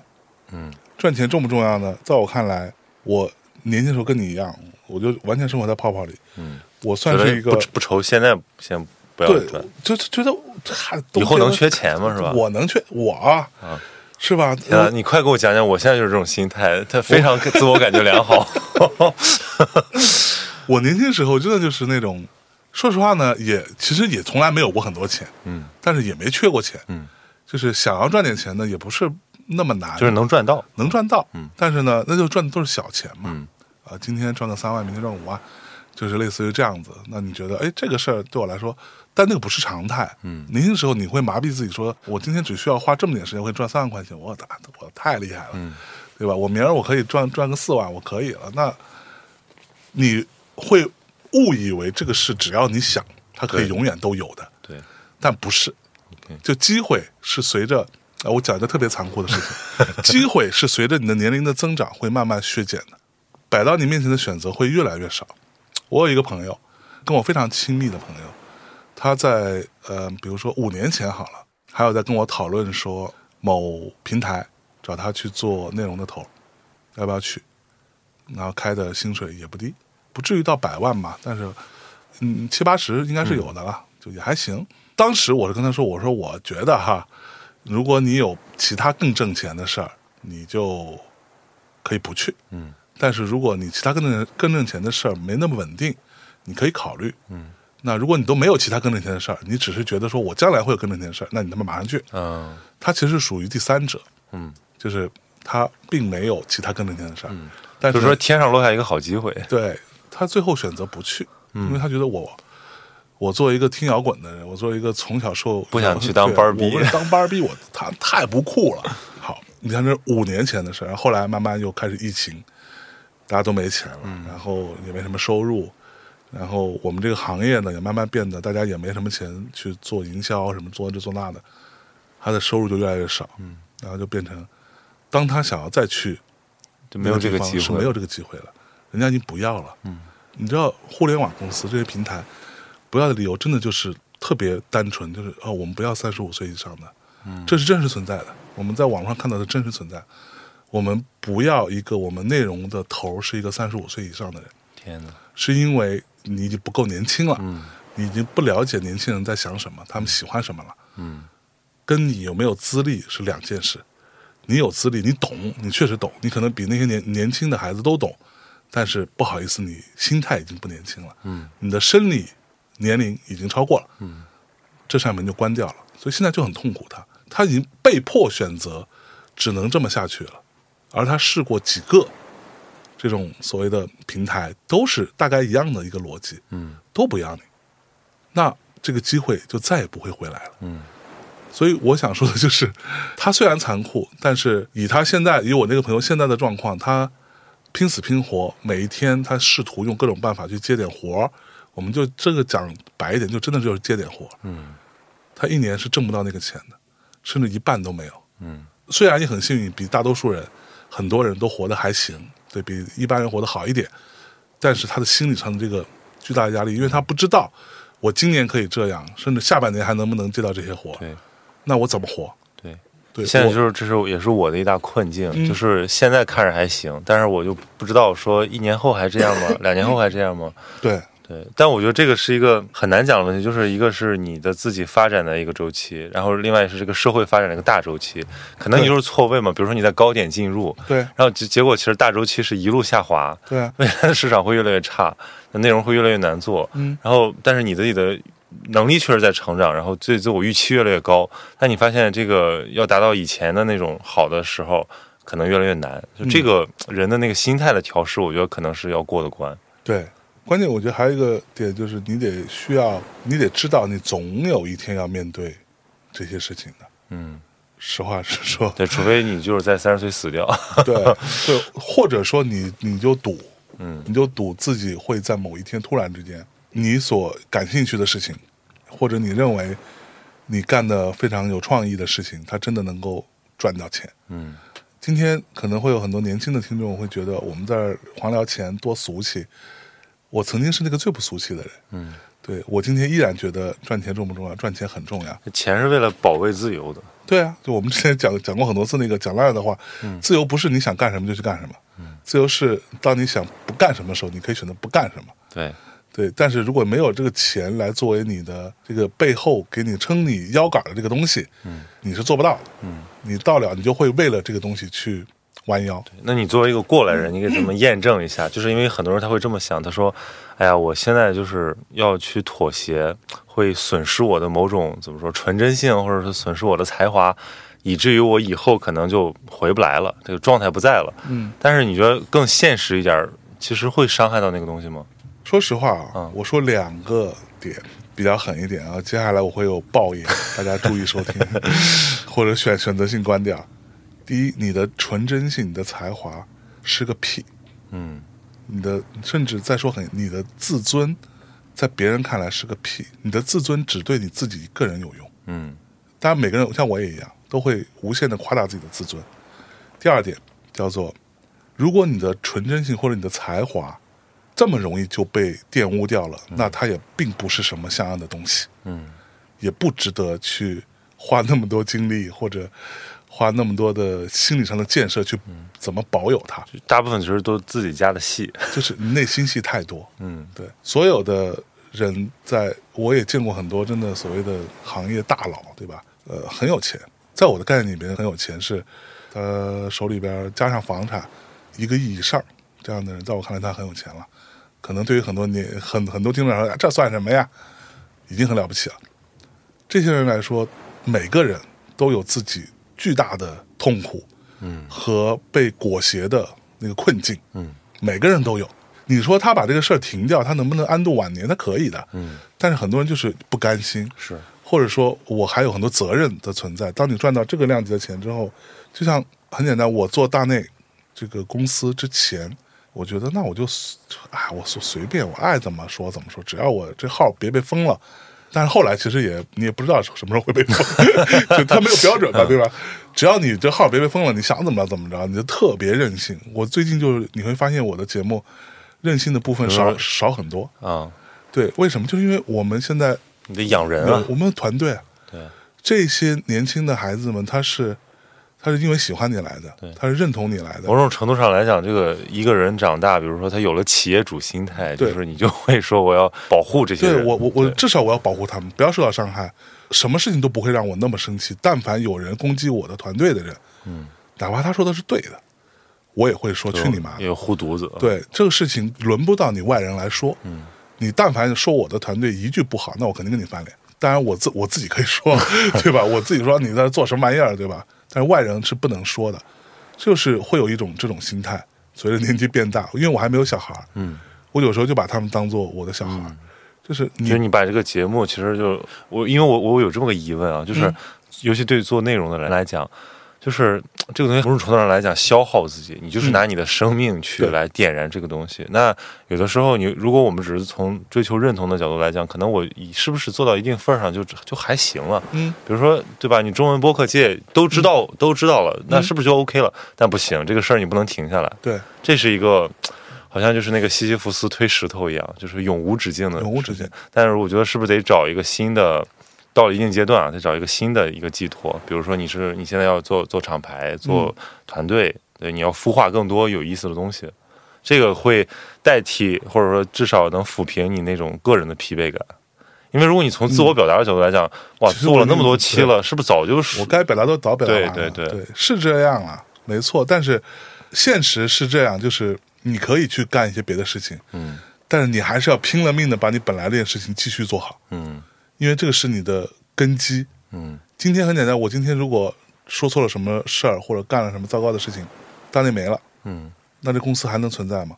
嗯，赚钱重不重要呢？在我看来，我年轻时候跟你一样，我就完全生活在泡泡里。嗯，我算是一个不不愁，现在先不要对赚，，就是觉得还，以后能缺钱，吗？是吧？我能缺我啊，啊是吧？天啊，你快给我讲讲，我现在就是这种心态，他非常自我感觉良好。我年轻时候真的就是那种，说实话呢，也其实也从来没有过很多钱，嗯但是也没缺过钱，嗯，就是想要赚点钱呢，也不是那么难，就是能赚到。能赚到，嗯，但是呢，那就赚的都是小钱嘛，嗯啊，今天赚个三万，明天赚五万，就是类似于这样子。那你觉得，哎，这个事儿对我来说，但那个不是常态。嗯年轻时候你会麻痹自己说，我今天只需要花这么点时间，我可以赚三万块钱，我打我太厉害了，嗯对吧？我明儿我可以赚赚个四万，我可以了。那你会误以为这个事只要你想，它可以永远都有的，对，但不是。就机会是随着啊，我讲一个特别残酷的事情，机会是随着你的年龄的增长会慢慢削减的，摆到你面前的选择会越来越少。我有一个朋友，跟我非常亲密的朋友，他在呃，比如说五年前好了，还有在跟我讨论说某平台找他去做内容的头，要不要去？然后开的薪水也不低，不至于到百万吧，但是嗯七八十应该是有的了，就也还行。当时我是跟他说，我说我觉得哈，如果你有其他更挣钱的事儿，你就可以不去。嗯但是如果你其他更挣更挣钱的事儿没那么稳定，你可以考虑。嗯那如果你都没有其他更挣钱的事儿，你只是觉得说我将来会有更挣钱的事儿，那你他妈马上去。嗯他其实属于第三者，嗯，就是他并没有其他更挣钱的事儿，嗯但就是是说天上落下一个好机会。对他最后选择不去，嗯。因为他觉得我，我作为一个听摇滚的人，我作为一个从小受不想去当 班儿逼。当班儿逼，我他太不酷了。好，你看这五年前的事儿，然后后来慢慢又开始疫情，大家都没钱了，嗯。然后也没什么收入，然后我们这个行业呢也慢慢变得大家也没什么钱去做营销，什么做这做那的，他的收入就越来越少，嗯，然后就变成，当他想要再去就没有这个机会，是没有这个机会了，人家已经不要了。嗯，你知道互联网公司这些平台不要的理由，真的就是特别单纯，就是哦，我们不要三十五岁以上的，嗯这是真实存在的。我们在网上看到的真实存在。我们不要一个我们内容的头是一个三十五岁以上的人，天哪，是因为你已经不够年轻了，嗯你已经不了解年轻人在想什么，他们喜欢什么了。嗯跟你有没有资历是两件事。你有资历，你懂，你确实懂，你可能比那些年年轻的孩子都懂，但是不好意思，你心态已经不年轻了，嗯。你的生理年龄已经超过了，嗯。这扇门就关掉了，所以现在就很痛苦他，他已经被迫选择，只能这么下去了，而他试过几个这种所谓的平台，都是大概一样的一个逻辑，嗯。都不要你，那这个机会就再也不会回来了。嗯。所以我想说的就是，他虽然残酷，但是以他现在，以我那个朋友现在的状况，他拼死拼活，每一天他试图用各种办法去接点活儿。我们就这个讲白一点，就真的就是接点活儿。嗯他一年是挣不到那个钱的，甚至一半都没有。嗯虽然你很幸运，比大多数人，很多人都活得还行，对比一般人活得好一点，但是他的心理上的这个巨大的压力，因为他不知道我今年可以这样，甚至下半年还能不能接到这些活，对那我怎么活？对。现在就是这是也是我的一大困境，嗯就是现在看着还行，但是我就不知道说一年后还这样吗？两年后还这样吗？对对，但我觉得这个是一个很难讲的问题，就是一个是你的自己发展的一个周期，然后另外是这个社会发展的一个大周期，可能你对就是错位嘛，比如说你在高点进入，对然后结结果其实大周期是一路下滑，对啊，未来的市场会越来越差，内容会越来越难做，嗯，然后但是你自己的能力确实在成长，然后对自我预期越来越高，但你发现这个要达到以前的那种好的时候，可能越来越难。就这个人的那个心态的调试，我觉得可能是要过的关。对。关键我觉得还有一个点就是，你得需要，你得知道，你总有一天要面对这些事情的。嗯，实话实说，对，除非你就是在三十岁死掉。对对，或者说你你就赌，嗯你就赌自己会在某一天突然之间，你所感兴趣的事情，或者你认为你干的非常有创意的事情，它真的能够赚到钱。嗯今天可能会有很多年轻的听众会觉得我们在黄聊钱多俗气，我曾经是那个最不俗气的人。嗯，对我今天依然觉得赚钱重不重要？赚钱很重要。钱是为了保卫自由的。对啊，就我们之前讲讲过很多次那个讲烂的话，自由不是你想干什么就去干什么，嗯自由是当你想不干什么的时候，你可以选择不干什么。对，对，但是如果没有这个钱来作为你的这个背后给你撑你腰杆的这个东西，嗯，你是做不到的，嗯，你到了你就会为了这个东西去弯腰，那你作为一个过来人，你给咱们验证一下？就是因为很多人他会这么想，他说：“哎呀，我现在就是要去妥协，会损失我的某种怎么说纯真性，或者是损失我的才华。”以至于我以后可能就回不来了，这个状态不在了。嗯，但是你觉得更现实一点，其实会伤害到那个东西吗？说实话啊，嗯我说两个点比较狠一点啊，接下来我会有爆言，大家注意收听，或者选选择性关掉。第一，你的纯真性、你的才华是个屁，嗯你的甚至再说狠，你的自尊在别人看来是个屁，你的自尊只对你自己一个人有用。嗯当然，每个人像我也一样，都会无限的夸大自己的自尊。第二点叫做，如果你的纯真性或者你的才华这么容易就被玷污掉了，那它也并不是什么像样的东西，嗯也不值得去花那么多精力或者花那么多的心理上的建设去怎么保有它，大部分其实都自己家的戏。就是内心戏太多。嗯对，所有的人在，我也见过很多真的所谓的行业大佬，对吧？呃，很有钱，在我的概念里面，很有钱是，他手里边加上房产一个亿以上这样的人，在我看来他很有钱了。可能对于很多年很很多听众来说，哎这算什么呀？已经很了不起了。这些人来说，每个人都有自己巨大的痛苦嗯和被裹挟的那个困境。嗯每个人都有。你说他把这个事儿停掉，他能不能安度晚年？他可以的，嗯，但是很多人就是不甘心，是或者说我还有很多责任的存在。当你赚到这个量级的钱之后，就像很简单，我做大内这个公司之前，我觉得那我就哎，我随随便我爱怎么说怎么说，只要我这号别被封了。但是后来其实也你也不知道什么时候会被封，就他没有标准嘛，对吧？只要你这号别被封了，你想怎么着怎么着，你就特别任性。我最近就是你会发现我的节目任性的部分少嗯少很多。啊，对，为什么？就是因为我们现在你得养人啊。我们团队对，这些年轻的孩子们，他是他是因为喜欢你来的对，他是认同你来的某。种程度上来讲，这个一个人长大，比如说他有了企业主心态，就是你就会说我要保护这些人。对我我我至少我要保护他们，不要受到伤害。什么事情都不会让我那么生气。但凡有人攻击我的团队的人，嗯，哪怕他说的是对的，我也会说去你妈也！有护犊子。，对这个事情轮不到你外人来说。嗯，你但凡说我的团队一句不好，那我肯定跟你翻脸。当然我自我自己可以说，对吧？我自己说你在做什么玩意儿，对吧？但是外人是不能说的，就是会有一种这种心态。随着年纪变大，因为我还没有小孩儿，嗯，我有时候就把他们当做我的小孩儿，就是你就是你把这个节目，其实就我，因为我我有这么个疑问啊，就是、嗯尤其对做内容的人来讲，就是这个东西某种程度上来讲消耗自己，你就是拿你的生命去来点燃这个东西。那有的时候你如果我们只是从追求认同的角度来讲，可能我是不是做到一定份儿上就就还行了。嗯，比如说，对吧？你中文播客界都知道、都知道了，那是不是就 OK 了？但不行，这个事儿你不能停下来。对这是一个，好像就是那个西西弗斯推石头一样，就是永无止境的，永无止境。但是我觉得是不是得找一个新的，到了一定阶段啊，得找一个新的一个寄托。比如说你是你现在要做做厂牌、做团队，对，你要孵化更多有意思的东西，这个会代替或者说至少能抚平你那种个人的疲惫感。因为如果你从自我表达的角度来讲，哇，做了那么多期了，是不是早就我该表达都早表达完了，对对对是这样啊，没错。但是现实是这样，就是你可以去干一些别的事情，嗯但是你还是要拼了命的把你本来这件事情继续做好，嗯因为这个是你的根基。嗯今天很简单，我今天如果说错了什么事儿，或者干了什么糟糕的事情，大内没了，嗯那这公司还能存在吗？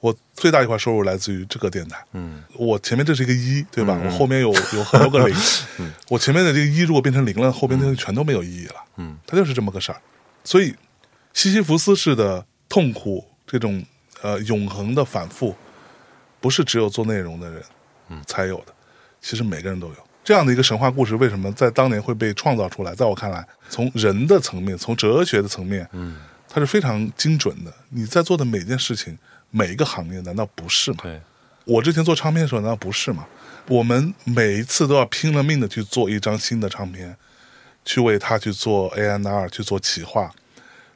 我最大一块收入来自于这个电台，嗯我前面这是一个一，对吧？嗯我后面有 有很多个零，嗯我前面的这个一如果变成零了，后边那些全都没有意义了。嗯它就是这么个事儿。所以，西西弗斯式的痛苦，这种呃永恒的反复，不是只有做内容的人嗯才有的，其实每个人都有。这样的一个神话故事，为什么在当年会被创造出来？在我看来，从人的层面，从哲学的层面，嗯，它是非常精准的。你在做的每件事情，每一个行业，难道不是吗？对，我之前做唱片的时候，难道不是吗？我们每一次都要拼了命的去做一张新的唱片，去为它去做 A N R，去做企划，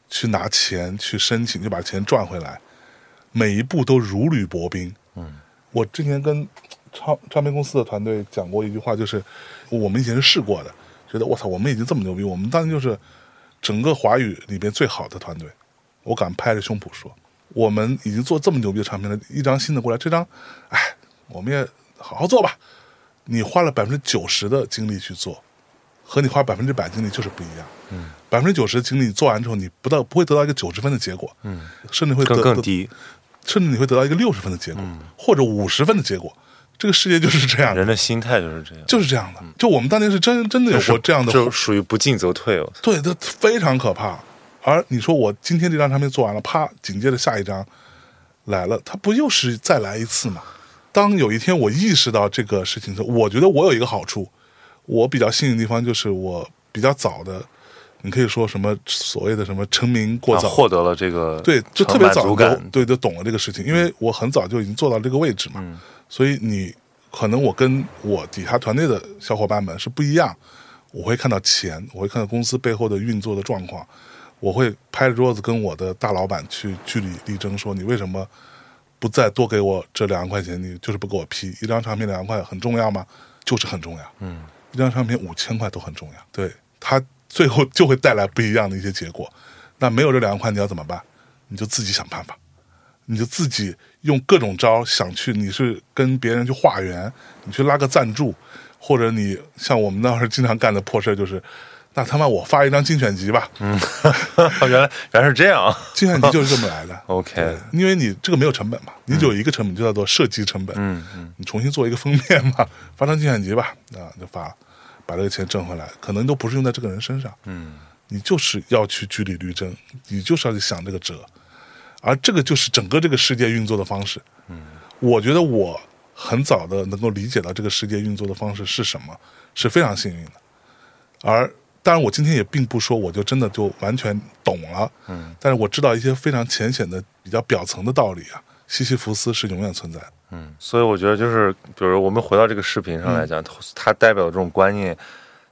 去拿钱，去申请，就把钱赚回来，每一步都如履薄冰。嗯，我之前跟唱唱片公司的团队讲过一句话，就是我们以前是试过的，觉得我操，我们已经这么牛逼，我们当然就是整个华语里边最好的团队，我敢拍着胸脯说，我们已经做这么牛逼的唱片了，一张新的过来，这张，哎，我们也好好做吧。你花了百分之九十的精力去做，和你花百分之百精力就是不一样。嗯，百分之九十的精力做完之后，你不到不会得到一个九十分的结果，嗯，甚至会得更更低，甚至你会得到一个六十分的结果，或者五十分的结果。这个世界就是这样，人的心态就是这样，就是这样的。就我们当年是真真的有过这样的，就属于不进则退哦。对，这非常可怕。而你说我今天这张唱片做完了，啪，紧接着下一张来了，它不又是再来一次吗？当有一天我意识到这个事情的时候，我觉得我有一个好处，我比较幸运的地方就是我比较早的，你可以说什么所谓的什么成名过早，获得了这个对，就特别早就对，就懂了这个事情，因为我很早就已经做到这个位置嘛。所以你可能我跟我底下团队的小伙伴们是不一样，我会看到钱，我会看到公司背后的运作的状况，我会拍着桌子跟我的大老板去据理力争，说你为什么不再多给我这两万块钱？你就是不给我批一张唱片两万块很重要吗？就是很重要。嗯，一张唱片五千块都很重要。对，它最后就会带来不一样的一些结果。那没有这两万块你要怎么办？你就自己想办法。你就自己用各种招想去，你是跟别人去化缘，你去拉个赞助，或者你像我们那会儿经常干的破事就是，那他妈我发一张精选集吧。嗯，原来原来是这样，精选集就是这么来的。OK，因为你这个没有成本嘛，你只有一个成本，就叫做设计成本。嗯嗯，你重新做一个封面嘛，发张精选集吧，啊，就发，把这个钱挣回来，可能都不是用在这个人身上。嗯，你就是要去据理力争，你就是要去想这个辙。而这个就是整个这个世界运作的方式。嗯，我觉得我很早的能够理解到这个世界运作的方式是什么，是非常幸运的。而当然，我今天也并不说我就真的就完全懂了。嗯，但是我知道一些非常浅显的、比较表层的道理啊。西西弗斯是永远存在的。嗯，所以我觉得就是，比如我们回到这个视频上来讲，它代表的这种观念，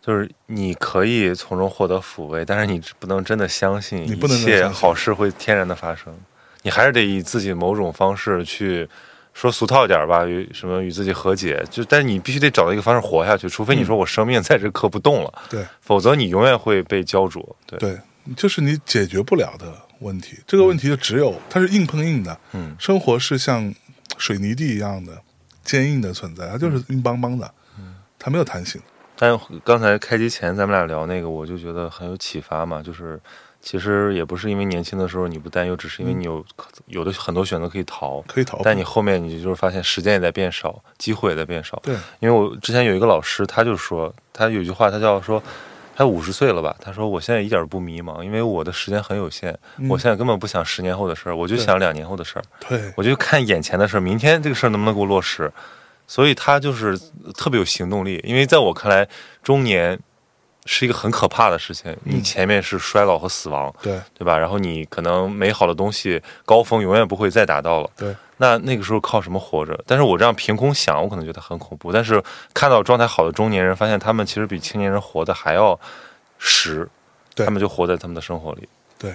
就是你可以从中获得抚慰，但是你不能真的相信一切好事会天然的发生。你还是得以自己某种方式去说俗套点吧，与什么与自己和解，就但是你必须得找到一个方式活下去，除非你说我生命在这刻不动了，对，否则你永远会被焦灼，对，对，就是你解决不了的问题，这个问题就只有它是硬碰硬的，嗯，生活是像水泥地一样的坚硬的存在，它就是硬邦邦的，嗯，它没有弹性。但刚才开机前咱们俩聊那个，我就觉得很有启发嘛，就是。其实也不是因为年轻的时候你不担忧，只是因为你有有的很多选择可以逃，可以逃。但你后面你就是发现时间也在变少，机会也在变少。对，因为我之前有一个老师，他就说，他有句话，他叫说，他五十岁了吧？他说我现在一点不迷茫，因为我的时间很有限，我现在根本不想十年后的事儿，我就想两年后的事儿。对，我就看眼前的事儿，明天这个事儿能不能给我落实？所以他就是特别有行动力。因为在我看来，中年。是一个很可怕的事情，你前面是衰老和死亡，对对吧？然后你可能美好的东西高峰永远不会再达到了，对。那那个时候靠什么活着？但是我这样凭空想，我可能觉得很恐怖。但是看到状态好的中年人，发现他们其实比青年人活得还要实，他们就活在他们的生活里。对，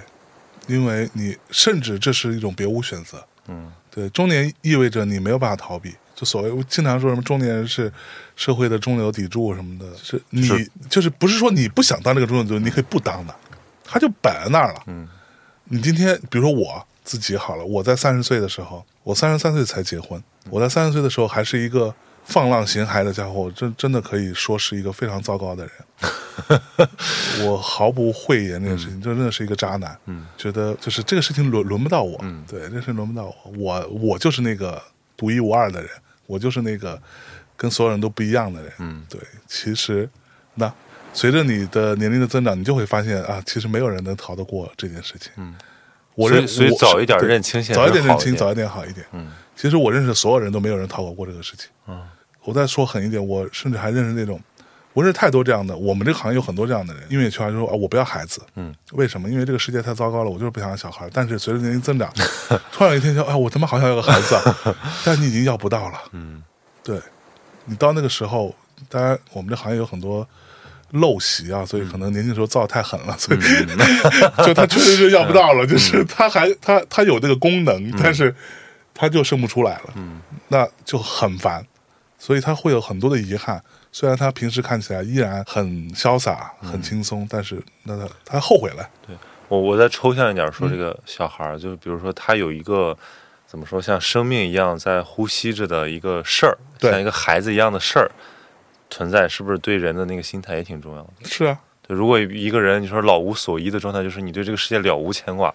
因为你甚至这是一种别无选择。嗯，对，中年意味着你没有办法逃避。就所谓我经常说什么中年人是社会的中流砥柱什么的，是你就是不是说你不想当这个中流砥柱，你可以不当的，他就摆在那儿了。嗯，你今天比如说我自己好了，我在三十岁的时候，我三十三岁才结婚，我在三十岁的时候还是一个放浪形骸的家伙，真真的可以说是一个非常糟糕的人。我毫不讳言这件事情，就真的是一个渣男。嗯，觉得就是这个事情轮轮不到我。嗯，对，这事轮不到我，我我就是那个独一无二的人。我就是那个跟所有人都不一样的人，嗯，对。其实，那随着你的年龄的增长，你就会发现啊，其实没有人能逃得过这件事情。嗯，我认所以早一点认清，早一点认清，早一点好一点。嗯，其实我认识的所有人都没有人逃过过这个事情。嗯，我再说狠一点，我甚至还认识那种，我认识太多这样的。我们这个行业有很多这样的人，音乐圈就说啊，我不要孩子。嗯，为什么？因为这个世界太糟糕了，我就是不想要小孩。但是随着年龄增长，突然有一天说，哎，我他妈好想要个孩子啊！但你已经要不到了。嗯。对，你到那个时候，当然我们这行业有很多陋习啊，所以可能年轻时候造太狠了，所以 就他确实是要不到了，就是他还他他有这个功能，但是他就生不出来了，嗯，那就很烦，所以他会有很多的遗憾。虽然他平时看起来依然很潇洒、很轻松，但是那他他后悔了。对我，我再抽象一点说，这个小孩儿，就是比如说他有一个。怎么说？像生命一样在呼吸着的一个事儿，像一个孩子一样的事儿，存在，是不是对人的那个心态也挺重要的？是啊，对，如果一个人你说老无所依的状态，就是你对这个世界了无牵挂，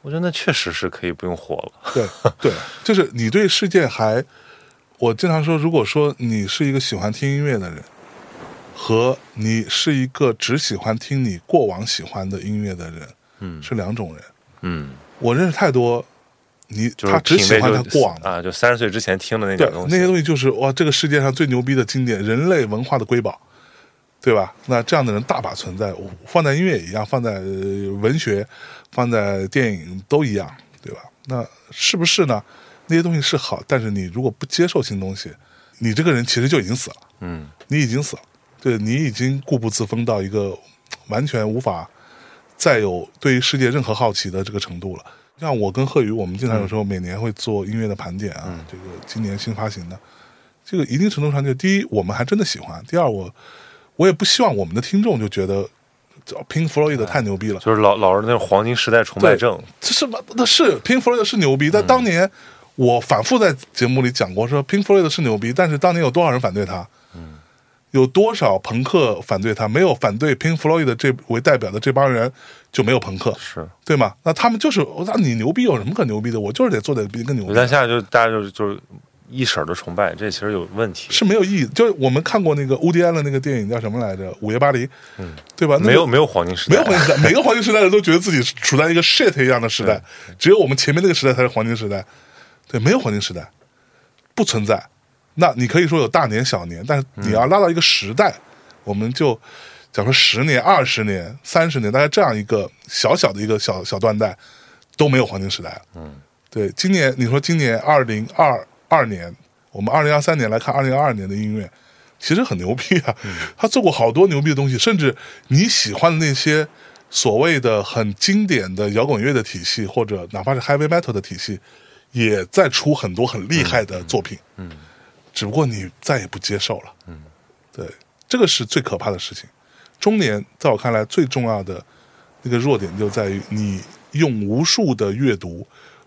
我觉得那确实是可以不用活了。对对，就是你对世界还，我经常说，如果说你是一个喜欢听音乐的人，和你是一个只喜欢听你过往喜欢的音乐的人，嗯是两种人。嗯，我认识太多，你他只喜欢他过往的，啊，就三十岁之前听的那对点东西，那些东西就是哇，这个世界上最牛逼的经典，人类文化的瑰宝，对吧？那这样的人大把存在，我放在音乐也一样，放在、呃文学，放在电影都一样，对吧？那是不是呢？那些东西是好，但是你如果不接受新东西，你这个人其实就已经死了，嗯。你已经死了，对你已经固步自封到一个完全无法再有对于世界任何好奇的这个程度了。像我跟贺宇，我们经常有时候每年会做音乐的盘点啊，这个今年新发行的，这个一定程度上就第一，我们还真的喜欢；第二，我我也不希望我们的听众就觉得这 Pink Floyd 太牛逼了，就是老老是那种黄金时代崇拜症，这是那是 Pink Floyd 是牛逼，但当年我反复在节目里讲过，说 Pink Floyd 是牛逼，但是当年有多少人反对他？有多少朋克反对他？没有反对 Pink Floyd 的这为代表的这帮人就没有朋克，是。对吗？那他们就是我，那你牛逼有什么可牛逼的？我就是得做点比你更牛逼的但。现在就大家就是就是一婶儿的崇拜，这其实有问题。是没有意义。就是我们看过那个乌迪安的那个电影叫什么来着，《午夜巴黎》，嗯，对吧？那个没有没有黄金时代，没有黄金时代，每个黄金时代的人都觉得自己处在一个 shit 一样的时代，只有我们前面那个时代才是黄金时代。对，没有黄金时代，不存在。那你可以说有大年小年，但是你要拉到一个时代，我们就假如说十年、二十年、三十年，大概这样一个小小的一个小小断代都没有黄金时代了。嗯，对，今年你说今年二零二二年，我们二零二三年来看二零二二年的音乐，其实很牛逼啊，他做过好多牛逼的东西，甚至你喜欢的那些所谓的很经典的摇滚乐的体系，或者哪怕是 heavy metal 的体系，也在出很多很厉害的作品。嗯只不过你再也不接受了。嗯，对，这个是最可怕的事情。中年在我看来最重要的那个弱点就在于你用无数的阅读、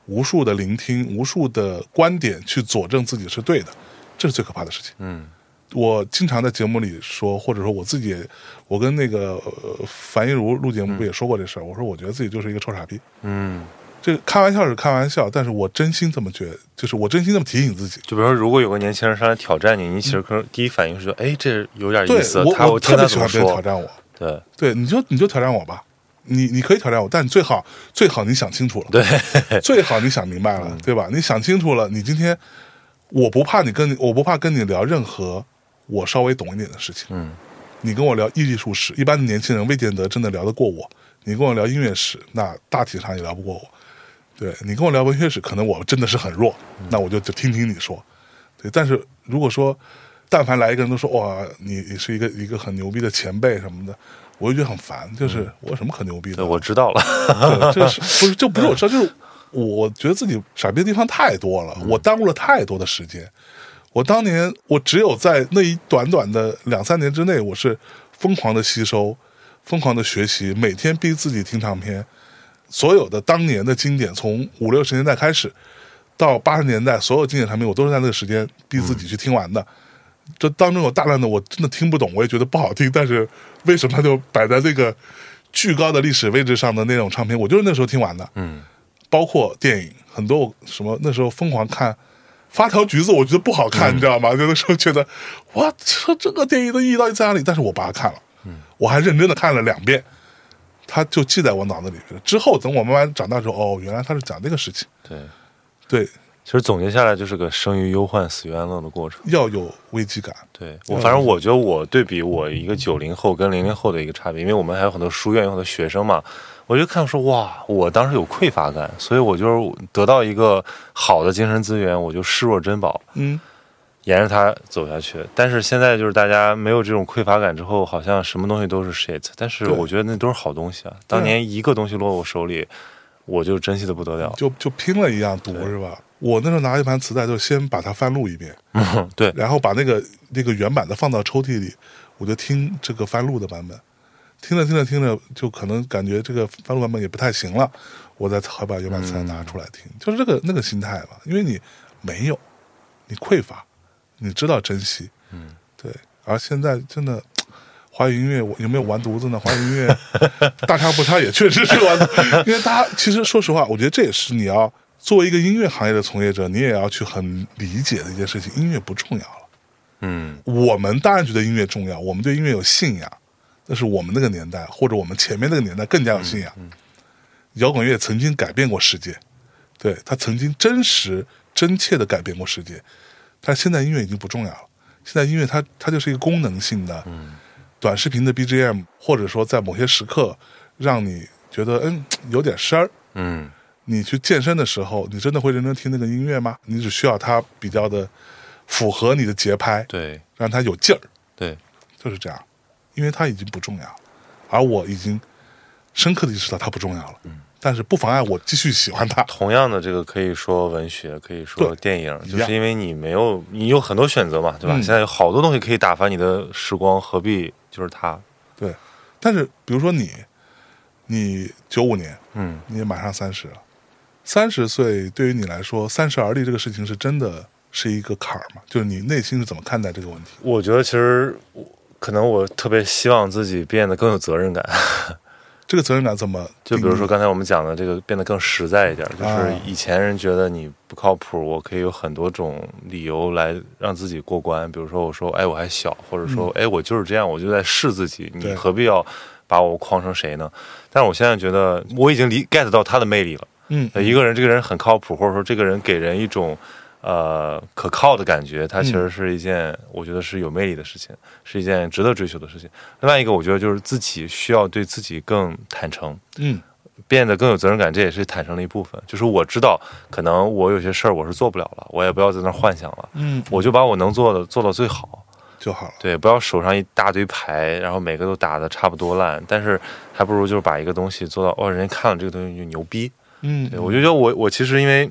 无数的聆听、无数的观点去佐证自己是对的，这是最可怕的事情。嗯我经常在节目里说，或者说我自己也，我跟那个、呃、樊一茹录节目不也说过这事儿？我说我觉得自己就是一个臭傻逼。嗯，这个开玩笑是开玩笑，但是我真心这么觉得，就是我真心这么提醒自己。就比如说，如果有个年轻人上来挑战你，你其实可能第一反应是，哎，这有点意思，我，他我特别喜欢别人挑，战我。对对，你就你就挑战我吧，你你可以挑战我，但你最好最好你想清楚了，对，最好你想明白了，对吧？你想清楚了，你今天我不怕你跟你，我不怕跟你聊任何我稍微懂一点的事情。嗯你跟我聊艺术史，一般的年轻人未见得真的聊得过我。你跟我聊音乐史，那大体上也聊不过我。对你跟我聊文学史，可能我真的是很弱，那我就就听听你说。对，但是如果说，但凡来一个人都说哇，你你是一个一个很牛逼的前辈什么的，我就觉得很烦。就是我有什么可牛逼的？对，我知道了，对，这个是 不是就不是我知道，就是我觉得自己傻逼的地方太多了，我耽误了太多的时间。我当年我只有在那一短短的两三年之内，我是疯狂的吸收，疯狂的学习，每天逼自己听唱片，所有的当年的经典，从五六十年代开始到八十年代，所有经典产品我都是在那个时间逼自己去听完的。这当中有大量的我真的听不懂，我也觉得不好听，但是为什么它就摆在这个巨高的历史位置上的那种唱片，我就是那时候听完的。嗯包括电影，很多我什么那时候疯狂看《发条橘子》，我觉得不好看，你知道吗？就那时候觉得，哇，这这个电影的意义到底在哪里？但是我把它看了，我还认真的看了两遍，它就记在我脑子里边了。之后等我慢慢长大之后，哦，原来他是讲这个事情。对。对，其实总结下来就是个生于忧患，死于安乐的过程。要有危机感。对我，反正我觉得我对比我一个九零后跟零零后的一个差别，因为我们还有很多书院有很多学生嘛，我就看说哇，我当时有匮乏感，所以我就是得到一个好的精神资源，我就视若珍宝，嗯，沿着它走下去。但是现在就是大家没有这种匮乏感之后，好像什么东西都是 shit，但是我觉得那都是好东西啊。当年一个东西落我手里，我就珍惜的不得了。就就拼了一样读是吧？我那时候拿一盘磁带，就先把它翻录一遍，嗯，对，然后把那个那个原版的放到抽屉里，我就听这个翻录的版本，听着听着听着，就可能感觉这个翻录版本也不太行了，我再才把原版磁带拿出来听，就是这个那个心态吧，因为你没有，你匮乏，你知道珍惜，嗯，对，而现在真的，华语音乐我有没有完犊子呢？华语音乐大差不差，也确实是完犊。因为大家其实说实话，我觉得这也是你要作为一个音乐行业的从业者，你也要去很理解的一件事情：音乐不重要了。嗯我们当然觉得音乐重要，我们对音乐有信仰，但是我们那个年代或者我们前面那个年代更加有信仰。摇滚乐曾经改变过世界，对它曾经真实真切的改变过世界，但现在音乐已经不重要了。现在音乐它它就是一个功能性的，短视频的 BGM，或者说在某些时刻让你觉得嗯有点声儿。嗯你去健身的时候，你真的会认真听那个音乐吗？你只需要它比较的符合你的节拍，对让它有劲儿。对，就是这样，因为它已经不重要了，而我已经深刻的意识到它不重要了。嗯，但是不妨碍我继续喜欢它。同样的这个可以说文学，可以说电影，就是因为你没有你有很多选择嘛，对吧？嗯现在有好多东西可以打发你的时光，何必就是它？对，但是比如说你，你九五年，嗯你也马上三十了，三十岁对于你来说，三十而立这个事情是真的是一个坎儿吗？就是你内心是怎么看待这个问题？我觉得其实我可能我特别希望自己变得更有责任感，这个责任感怎么？就比如说刚才我们讲的这个变得更实在一点，就是啊以前人觉得你不靠谱，我可以有很多种理由来让自己过关，比如说我说哎我还小，或者说哎我就是这样，我就在试自己，你何必要把我框成谁呢？但是我现在觉得我已经理 get 到他的魅力了。嗯，呃一个人这个人很靠谱，或者说这个人给人一种呃可靠的感觉，它其实是一件、我觉得是有魅力的事情，是一件值得追求的事情。另外一个，我觉得就是自己需要对自己更坦诚，嗯变得更有责任感，这也是坦诚的一部分。就是我知道，可能我有些事儿我是做不了了，我也不要在那儿幻想了，嗯，我就把我能做的做到最好。就好了。对，不要手上一大堆牌，然后每个都打的差不多烂，但是还不如就是把一个东西做到，哦，人家看了这个东西就牛逼，嗯，对，我就觉得我我其实因为，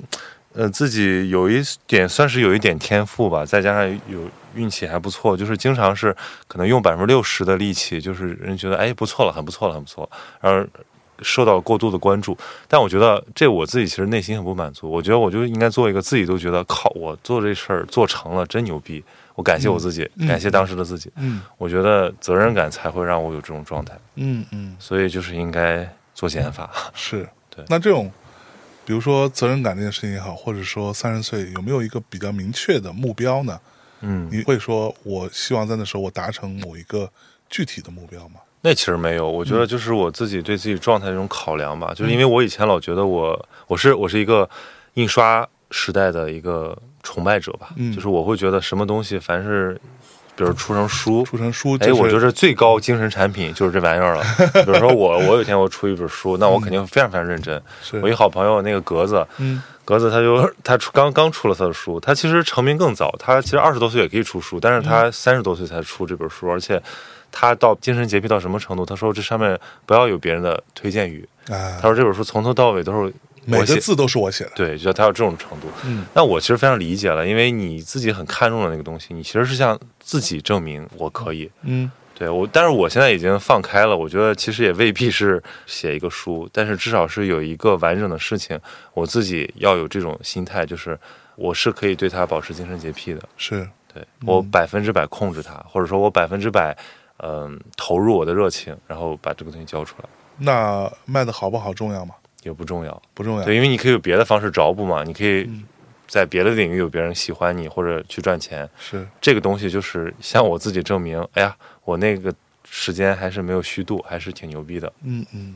呃，自己有一点算是有一点天赋吧，再加上有运气还不错，就是经常是可能用百分之六十的力气，就是人觉得哎不错了，很不错了，很不错了，然后受到过度的关注。但我觉得这我自己其实内心很不满足，我觉得我就应该做一个自己都觉得靠，我做这事儿做成了，真牛逼。我感谢我自己，嗯感谢当时的自己。嗯我觉得责任感才会让我有这种状态，嗯嗯，所以就是应该做减法。是。对那这种，比如说责任感这件事情也好，或者说三十岁有没有一个比较明确的目标呢？嗯，你会说，我希望在那时候我达成某一个具体的目标吗？那其实没有，我嗯觉得就是我自己对自己状态的一种考量吧。就是因为我以前老觉得我我是我是一个印刷时代的一个崇拜者吧，嗯就是我会觉得什么东西凡是，比如出成书。出成书，哎，我觉得最高精神产品 就是这玩意儿了。比如说我，我有一天我出一本书，那我肯定非常非常认真。是我一好朋友那个格子，嗯格子他就他出刚刚出了他的书，他其实成名更早，他其实二十多岁也可以出书，但是嗯他三十多岁才出这本书，而且他到精神洁癖到什么程度？他说这上面不要有别人的推荐语，啊他，说这本书从头到尾都是每个字都是我写的。对，就他要这种程度。嗯那我其实非常理解了，因为你自己很看重的那个东西，你其实是向自己证明我可以。嗯对我，但是我现在已经放开了，我觉得其实也未必是写一个书，但是至少是有一个完整的事情，我自己要有这种心态，就是我是可以对它保持精神洁癖的，是对我百分之百控制它，或者说我百分之百嗯、投入我的热情，然后把这个东西交出来，那卖的好不好重要吗？也不重要。不重要。对，因为你可以有别的方式找补嘛，你可以在别的领域有别人喜欢你，或者去赚钱。是这个东西就是向我自己证明，哎呀，我那个时间还是没有虚度，还是挺牛逼的。嗯嗯，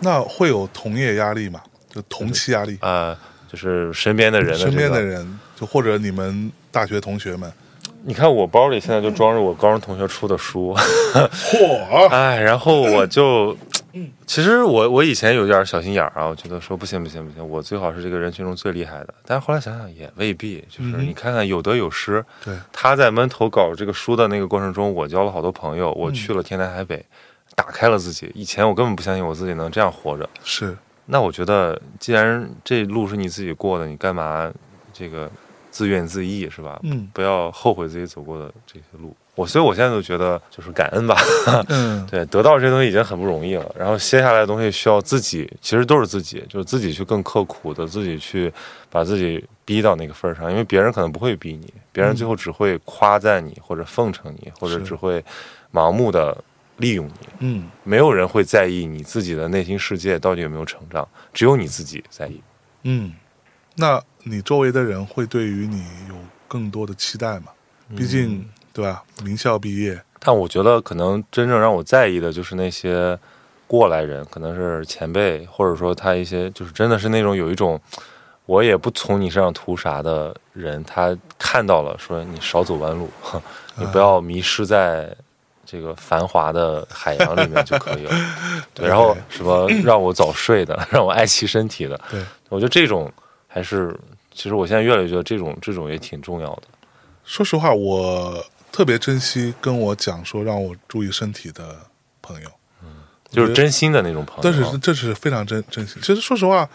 那会有同业压力吗？就同期压力，啊、就是身边的人的、这个、身边的人，就或者你们大学同学们，你看我包里现在就装着我高中同学出的书，嚯，哎，然后我就，其实我我以前有点小心眼儿啊，我觉得说不行不行不行，我最好是这个人群中最厉害的。但是后来想想也未必，就是嗯你看看有得有失。对，他在闷头搞这个书的那个过程中，我交了好多朋友，我去了天南海北，打开了自己。以前我根本不相信我自己能这样活着。是那我觉得，既然这路是你自己过的，你干嘛这个自怨自艾是吧？嗯不要后悔自己走过的这些路。我所以，我现在都觉得就是感恩吧。嗯 对，得到这些东西已经很不容易了，然后接下来的东西需要自己，其实都是自己，就是自己去更刻苦的，自己去把自己逼到那个份儿上，因为别人可能不会逼你，别人最后只会夸赞你或者奉承你，或者只会盲目的利用你。嗯没有人会在意你自己的内心世界到底有没有成长，只有你自己在意。嗯，那你周围的人会对于你有更多的期待吗？毕竟对吧，名校毕业，但我觉得可能真正让我在意的就是那些过来人，可能是前辈，或者说他一些就是真的是那种有一种我也不从你身上图啥的人，他看到了说你少走弯路，哼 你不要迷失在。这个繁华的海洋里面就可以了，对。然后什么让我早睡的，让我爱惜身体的，对，我觉得这种还是，其实我现在越来越觉得这种这种也挺重要的。说实话，我特别珍惜跟我讲说让我注意身体的朋友，嗯就是真心的那种朋友。但是这是非常真真心。其实说实话，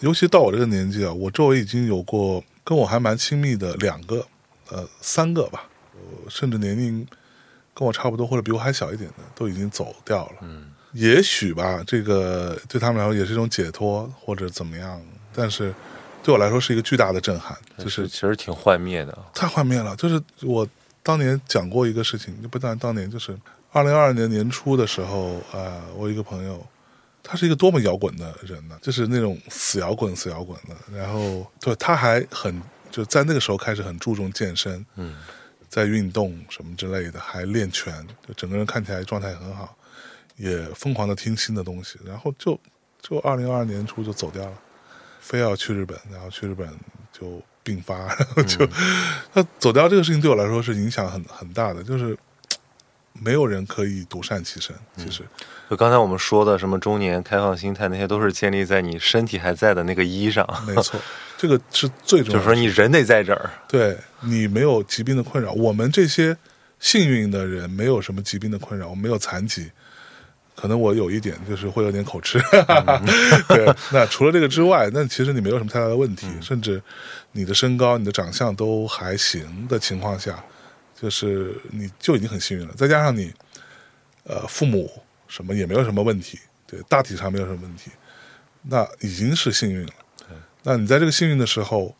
尤其到我这个年纪啊，我周围已经有过跟我还蛮亲密的两个，呃，三个吧，呃甚至年龄跟我差不多或者比我还小一点的，都已经走掉了。嗯，也许吧，这个对他们来说也是一种解脱或者怎么样，但是对我来说是一个巨大的震撼，就是其实挺幻灭的。太幻灭了。就是我当年讲过一个事情，就不但当年就是二零二二年年初的时候，呃，我一个朋友，他是一个多么摇滚的人呢，就是那种死摇滚、死摇滚的。然后对，他还很就在那个时候开始很注重健身，嗯，在运动什么之类的，还练拳，就整个人看起来状态很好，也疯狂的听新的东西。然后就就二零二二年初就走掉了，非要去日本，然后去日本就病发，然后 就、他走掉这个事情对我来说是影响很很大的，就是没有人可以独善其身，其实。就刚才我们说的什么中年开放心态，那些都是建立在你身体还在的那个一上。没错，这个是最重要的。就是说你人得在这儿。对你没有疾病的困扰，我们这些幸运的人没有什么疾病的困扰，我们没有残疾。可能我有一点就是会有点口吃，对。那除了这个之外，那其实你没有什么太大的问题，甚至你的身高、你的长相都还行的情况下，就是你就已经很幸运了。再加上你，呃，父母什么也没有什么问题，对，大体上没有什么问题，那已经是幸运了。那你在这个幸运的时候，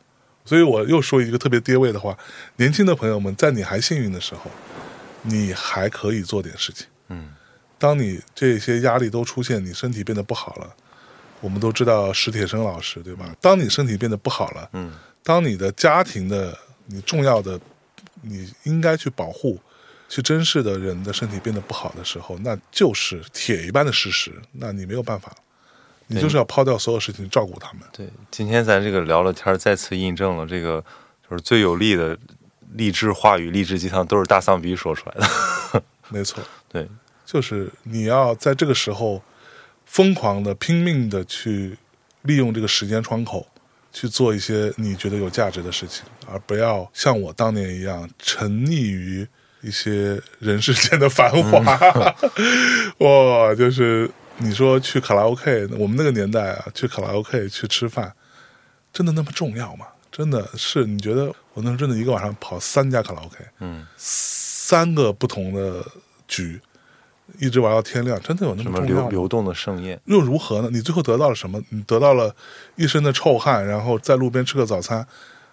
所以我又说一个特别跌位的话：年轻的朋友们，在你还幸运的时候，你还可以做点事情。嗯，当你这些压力都出现，你身体变得不好了，我们都知道史铁生老师对吧？当你身体变得不好了，嗯，当你的家庭的你重要的你应该去保护、去珍视的人的身体变得不好的时候，那就是铁一般的事实，那你没有办法，你就是要抛掉所有事情照顾他们。对。今天咱这个聊了天儿，再次印证了这个，就是最有力的励志话语、励志鸡汤，都是大丧逼说出来的。没错，对，就是你要在这个时候疯狂的、拼命的去利用这个时间窗口，去做一些你觉得有价值的事情，而不要像我当年一样沉溺于一些人世间的繁华。哇，就是你说去卡拉 OK，我们那个年代啊，去卡拉 OK 去吃饭，真的那么重要吗？真的是你觉得我那时候真的一个晚上跑三家卡拉 OK，嗯，三个不同的局，一直玩到天亮，真的有那么？流流动的盛宴，又如何呢？你最后得到了什么？你得到了一身的臭汗，然后在路边吃个早餐，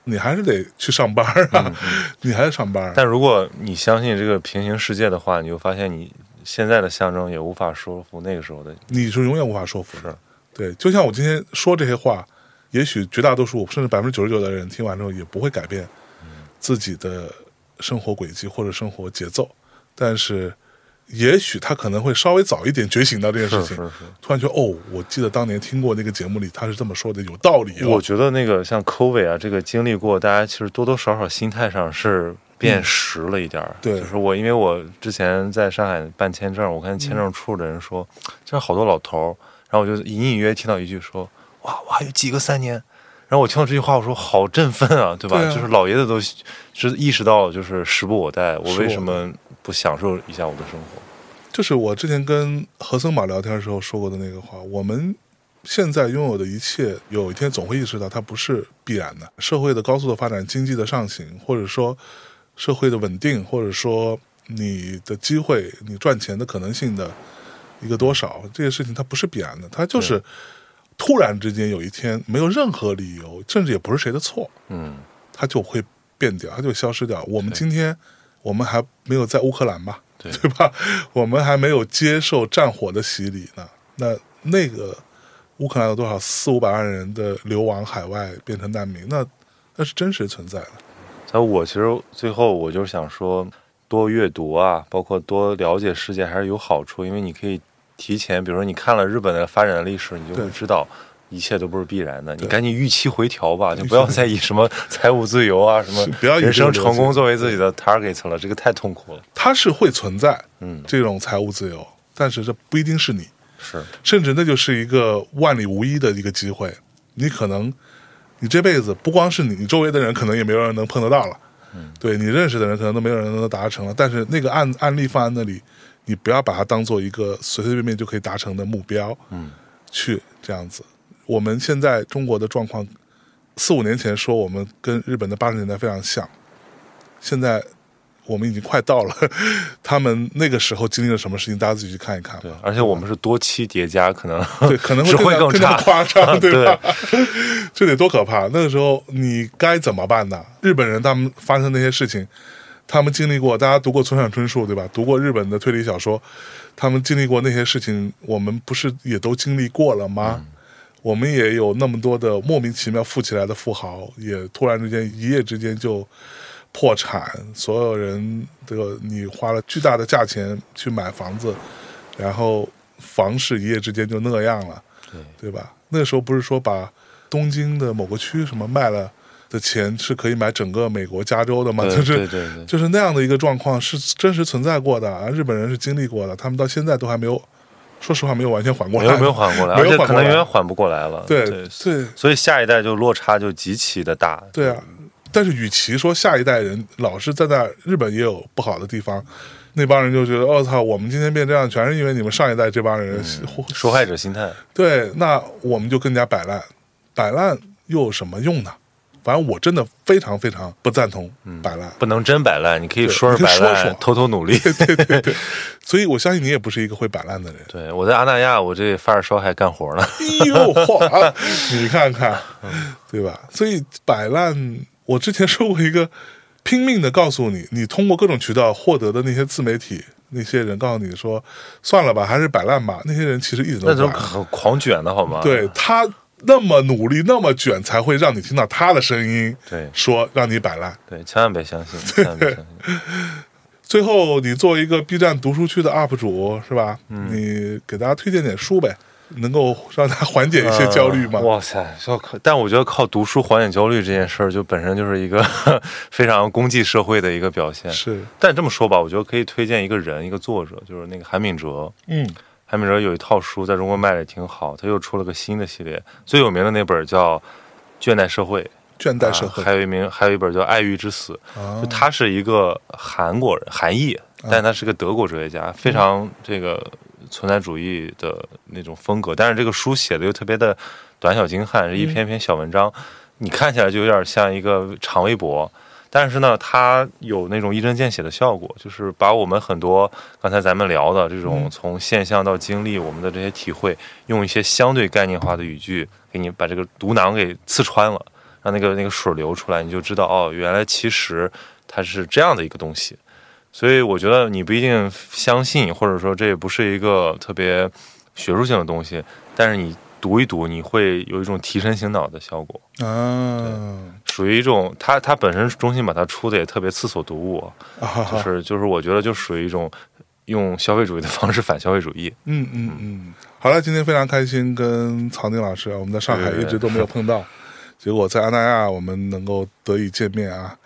你还是得去上班啊，你还是上班。但如果你相信这个平行世界的话，你就发现你现在的象征也无法说服那个时候的你。你是永远无法说服的是。对，就像我今天说这些话，也许绝大多数甚至百分之九十九的人听完之后也不会改变自己的生活轨迹或者生活节奏，但是也许他可能会稍微早一点觉醒到这件事情，是是是。突然觉得哦，我记得当年听过那个节目里他是这么说的，有道理、哦。我觉得那个像 COVID 啊，这个经历过，大家其实多多少少心态上是变实了一点儿、对就是我，因为我之前在上海办签证，我看签证处的人说，这好多老头儿，然后我就隐隐约约听到一句说，哇，我还有几个三年。然后我听到这句话，我说好振奋啊，对吧？对啊就是老爷子都是意识到，就是时不我待，我为什么不享受一下我的生活？就是我之前跟何森马聊天的时候说过的那个话，我们现在拥有的一切，有一天总会意识到它不是必然的。社会的高速的发展、经济的上行，或者说社会的稳定，或者说你的机会、你赚钱的可能性的一个多少，这些事情它不是必然的，它就是突然之间有一天没有任何理由，甚至也不是谁的错，嗯，它就会变掉，它就消失掉。我们今天我们还没有在乌克兰吧？对对吧？我们还没有接受战火的洗礼呢。那那个乌克兰有多少四五百万人的流亡海外变成难民？那那是真实存在的。所以我其实最后我就是想说，多阅读啊，包括多了解世界还是有好处，因为你可以提前，比如说你看了日本的发展的历史，你就会知道。一切都不是必然的，你赶紧预期回调吧，就不要再以什么 财务自由啊、什么不要以人生成功作为自己的 target 了，这个太痛苦了。它是会存在嗯，这种财务自由，但是这不一定是你。是，甚至那就是一个万里无一的一个机会。你可能，你这辈子不光是你，你周围的人可能也没有人能碰得到了。嗯，对你认识的人可能都没有人能达成了。但是那个案案例放在那里，你不要把它当做一个随随便便就可以达成的目标。嗯，去这样子。我们现在中国的状况，四五年前说我们跟日本的八十年代非常像，现在我们已经快到了。他们那个时候经历了什么事情，大家自己去看一看。对，而且我们是多期叠加，可能对，可能会 更更加夸张，对吧？这得多可怕！那个时候你该怎么办呢？日本人他们发生那些事情，他们经历过，大家读过村上春树对吧？读过日本的推理小说，他们经历过那些事情，我们不是也都经历过了吗？我们也有那么多的莫名其妙富起来的富豪，也突然之间一夜之间就破产，所有人这个你花了巨大的价钱去买房子，然后房市一夜之间就那样了，对对吧？那时候不是说把东京的某个区什么卖了的钱是可以买整个美国加州的吗？就是就是那样的一个状况是真实存在过的啊，日本人是经历过的，他们到现在都还没有，说实话没有完全缓过来，没有没有缓过来，没而且可能永远缓不过来了。对对，对所以下一代就落差就极其的大。对啊，但是与其说下一代人老是在那日本也有不好的地方，那帮人就觉得我、哦、操，我们今天变这样，全是因为你们上一代这帮人、受害者心态，对，那我们就更加摆烂，摆烂又有什么用呢？反正我真的非常非常不赞同摆烂，不能真摆烂，你可以对说是摆你说说烂，偷偷努力。对对对，所以我相信你也不是一个会摆烂的人。对，我在阿那亚，我这发着烧还干活呢。哎呦嚯，你看看，对吧？所以摆烂，我之前说过一个，拼命的告诉你，你通过各种渠道获得的那些自媒体，那些人告诉你说，算了吧，还是摆烂吧。那些人其实一直都那种很狂卷的好吗？对他那么努力，那么卷，才会让你听到他的声音，对说让你摆烂。对，千万别相信，千万别相信。最后，你作为一个 B 站读书区的 UP 主，是吧？嗯你给大家推荐点书呗，能够让他缓解一些焦虑吗？呃哇塞，要靠，但我觉得靠读书缓解焦虑这件事儿，就本身就是一个 非常功绩社会的一个表现。是，但这么说吧，我觉得可以推荐一个人，一个作者，就是那个韩敏哲。嗯韩美哲有一套书在中国卖的也挺好，他又出了个新的系列，最有名的那本叫《倦怠社会》，倦怠社会。啊还有一名还有一本叫《爱欲之死》，啊。就他是一个韩国人，韩裔，但是他是个德国哲学家，非常这个存在主义的那种风格，但是这个书写的又特别的短小精悍，是一篇篇小文章，你看起来就有点像一个长微博。但是呢，它有那种一针见血的效果，就是把我们很多刚才咱们聊的这种嗯。从现象到经历，我们的这些体会，用一些相对概念化的语句，给你把这个毒囊给刺穿了，让那个那个水流出来，你就知道哦，原来其实它是这样的一个东西。所以我觉得你不一定相信，或者说这也不是一个特别学术性的东西，但是你读一读，你会有一种提神醒脑的效果，啊属于一种它它本身中心把它出的也特别刺所读物，啊，就是就是我觉得就属于一种用消费主义的方式反消费主义。嗯嗯嗯，好了，今天非常开心跟曹宁老师啊，我们在上海一直都没有碰到，结果在安那亚我们能够得以见面啊，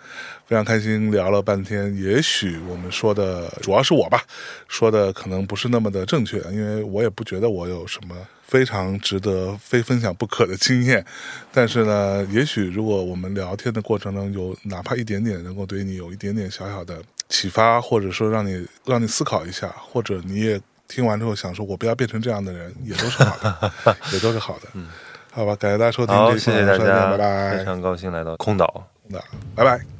非常开心，聊了半天。也许我们说的主要是我吧，说的可能不是那么的正确，因为我也不觉得我有什么非常值得非分享不可的经验。但是呢，也许如果我们聊天的过程中有哪怕一点点能够对你有一点点小小的启发，或者说让你让你思考一下，或者你也听完之后想说我不要变成这样的人，也都是好的，也都是好的。嗯，好吧，感谢大家收听，这期谢谢大家，拜拜，非常高兴来到空岛，那拜拜。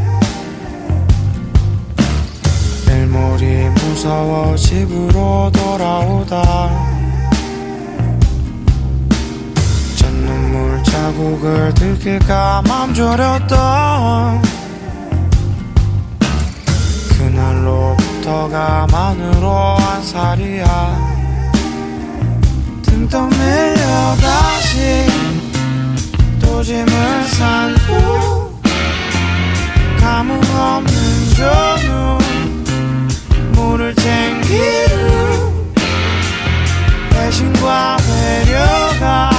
일몰이 무서워 집으로 돌아오다. 전 눈물 자국을 들킬까 맘 졸였던 그날로부터가 만으로 한 살이야. 등 떠밀려 다시 또 짐을 산 후 감흥 없는 전후 문을 챙기는 배신과 배려가